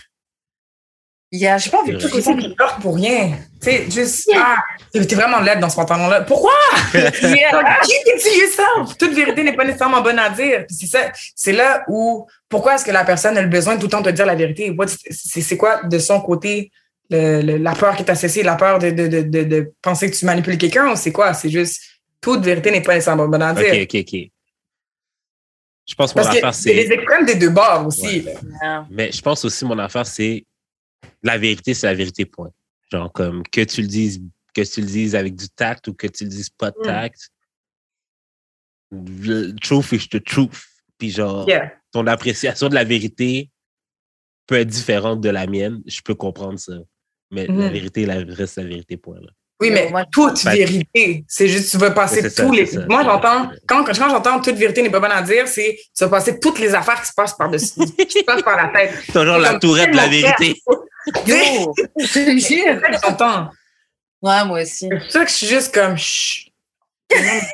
A: Yeah, j'ai pas envie de
B: ça qui pleure pour rien. Tu sais, juste, ah, t'es vraiment laide dans ce pantalon-là. Pourquoi?
A: Yeah.
B: To yourself. Toute vérité n'est pas nécessairement bonne à dire. C'est ça, c'est là où, pourquoi est-ce que la personne a le besoin de tout le temps te dire la vérité? C'est c'est quoi de son côté le- le- la peur qui est associée, la peur de, de, de, de, de penser que tu manipules quelqu'un ou c'est quoi? C'est juste, toute vérité n'est pas nécessairement bonne à dire.
C: Ok, ok, ok. Je pense que mon
B: Parce
C: affaire,
B: c'est les
C: c'est.
B: extrêmes des deux bords aussi.
C: Ouais.
B: là.
A: Yeah.
C: Mais je pense aussi, mon affaire, c'est. La vérité, c'est la vérité, point. Genre, comme que tu le dises, que tu le dises avec du tact ou que tu le dises pas de
B: Mm.
C: tact. Le truth is the truth. Puis, genre,
B: Yeah.
C: ton appréciation de la vérité peut être différente de la mienne. Je peux comprendre ça. Mais la
B: Mhm.
C: vérité la, reste la vérité, point. Là.
B: Oui, mais toute
C: Fait-
B: vérité, c'est juste tu vas passer
C: ça,
B: tous les. Moi, j'entends quand, quand j'entends toute vérité n'est pas bonne à dire, c'est tu vas passer toutes les affaires qui se passent par dessus, qui se passent par la tête.
C: Toujours la tourette de la vérité.
A: Yo, je jure.
B: J'entends.
A: Ouais, moi aussi.
B: C'est pour ça que je suis juste comme chut.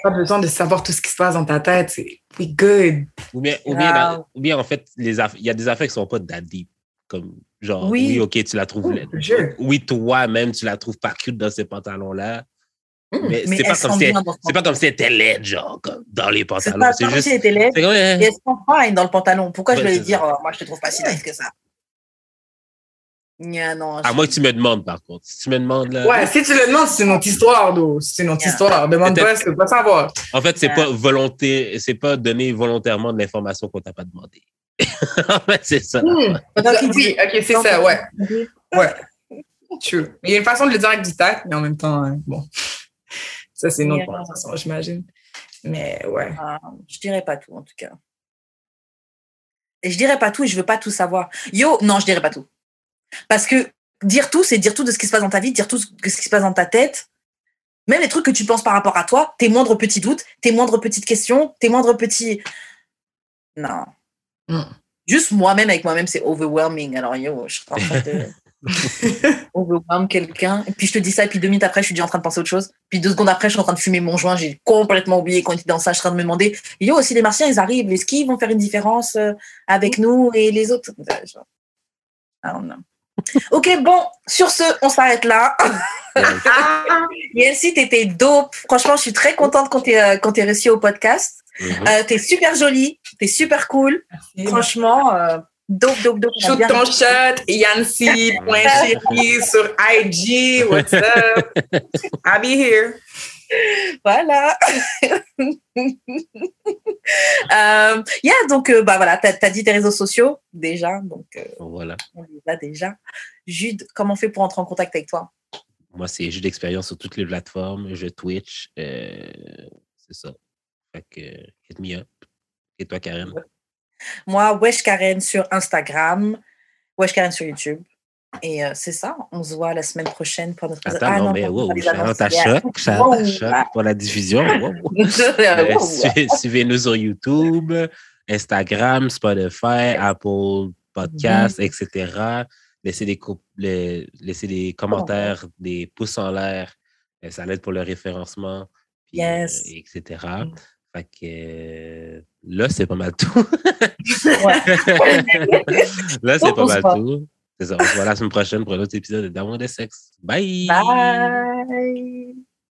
B: Pas besoin de savoir tout ce qui se passe dans ta tête. C'est we good.
C: Ou bien, ou bien, dans- ou bien, en fait, il y a des affaires qui sont pas that deep. Comme, genre,
A: Oui.
C: oui, ok, tu la trouves laide.
B: Je-
C: Oui, toi-même, tu la trouves pas cute dans ces pantalons-là.
B: Mm.
C: Mais,
A: Mais
C: c'est pas comme si elle- c'est pas comme si elle était laide, genre, comme dans les
A: C'est
C: pantalons.
A: pas
C: C'est
A: comme
C: juste.
A: si elle était laide. Et
C: euh,
A: elle se sent fine dans le pantalon. Pourquoi je vais dire, oh, moi, je te trouve pas si nice que ça? Yeah, non.
C: à
A: je-
C: moins que tu me demandes, par contre. Si tu me demandes, là.
B: Ouais, si tu le demandes, c'est une autre histoire, d'eau. C'est une autre
A: Yeah.
B: histoire. Pas, tu savoir.
C: En fait, c'est
A: Ouais.
C: pas volonté, c'est pas donner volontairement de l'information qu'on t'a pas demandé. en fait, c'est ça.
A: Pendant qu'il
B: Oui,
A: dit-
B: ok, c'est
A: Donc,
B: ça, ouais.
A: euh,
B: Ouais. True. Mais il y a une façon de le dire avec du tact, mais en même temps, hein, bon. Ça, c'est une autre
A: Yeah.
B: conversation, j'imagine. Mais ouais.
A: Ah, je dirais pas tout, en tout cas. Je dirais pas tout et je veux pas tout savoir. Yo, non, je dirais pas tout. Parce que dire tout, c'est dire tout de ce qui se passe dans ta vie, dire tout ce ce qui se passe dans ta tête. Même les trucs que tu penses par rapport à toi, tes moindres petits doutes, tes moindres petites questions, tes moindres petits. Non.
B: Mm.
A: Juste moi-même avec moi-même, c'est overwhelming. Alors, yo, je suis en train de. overwhelm quelqu'un. Et puis je te dis ça, et puis deux minutes après, je suis déjà en train de penser à autre chose. Puis deux secondes après, je suis en train de fumer mon joint. J'ai complètement oublié qu'on était dans ça. Je suis en train de me demander, yo, aussi les Martiens, ils arrivent. Est-ce qu'ils vont faire une différence euh, avec nous et les autres? Genre, I don't know. Ok, bon, sur ce, on s'arrête là.
B: Ah,
A: Yancy, t'étais dope. Franchement, je suis très contente quand t'es euh, quand t'es reçu au podcast.
C: Mhm.
A: Euh, t'es super jolie, t'es super cool. Franchement, euh, dope, dope, dope.
B: Shoot ton
A: réussi.
B: shot, Yancy.chérie sur IG. What's up? I'll be here.
A: Voilà. euh, yeah, donc, euh, bah voilà, t'as as dit tes réseaux sociaux déjà, donc euh,
C: Voilà.
A: on les a déjà. Jude, comment on fait pour entrer en contact avec toi?
C: Moi, c'est jeu d'expérience sur toutes les plateformes. Je Twitch. euh, c'est ça. Fait que, hit me up. Et toi, Karen?
A: Moi, Wesh Karen sur Instagram, Wesh Karen sur YouTube. Et euh, c'est ça, on se voit la semaine prochaine pour notre
C: Attends,
A: Ah,
C: non, mais wow,
A: Yeah.
C: choc,
A: Wow.
C: choc pour la diffusion. Wow. Euh, Suivez-nous sur YouTube, Instagram, Spotify, Apple Podcasts, etc. Laissez des, les- laissez des commentaires, des pouces en l'air. Euh, Ça l'aide pour le référencement, puis,
A: Yes.
C: euh, etc.
B: Mm.
C: Fait que là, c'est pas mal tout. là, c'est pas mal tout. C'est ça. On se voit la semaine prochaine pour un autre épisode de D'amour de sexe. Bye!
A: Bye.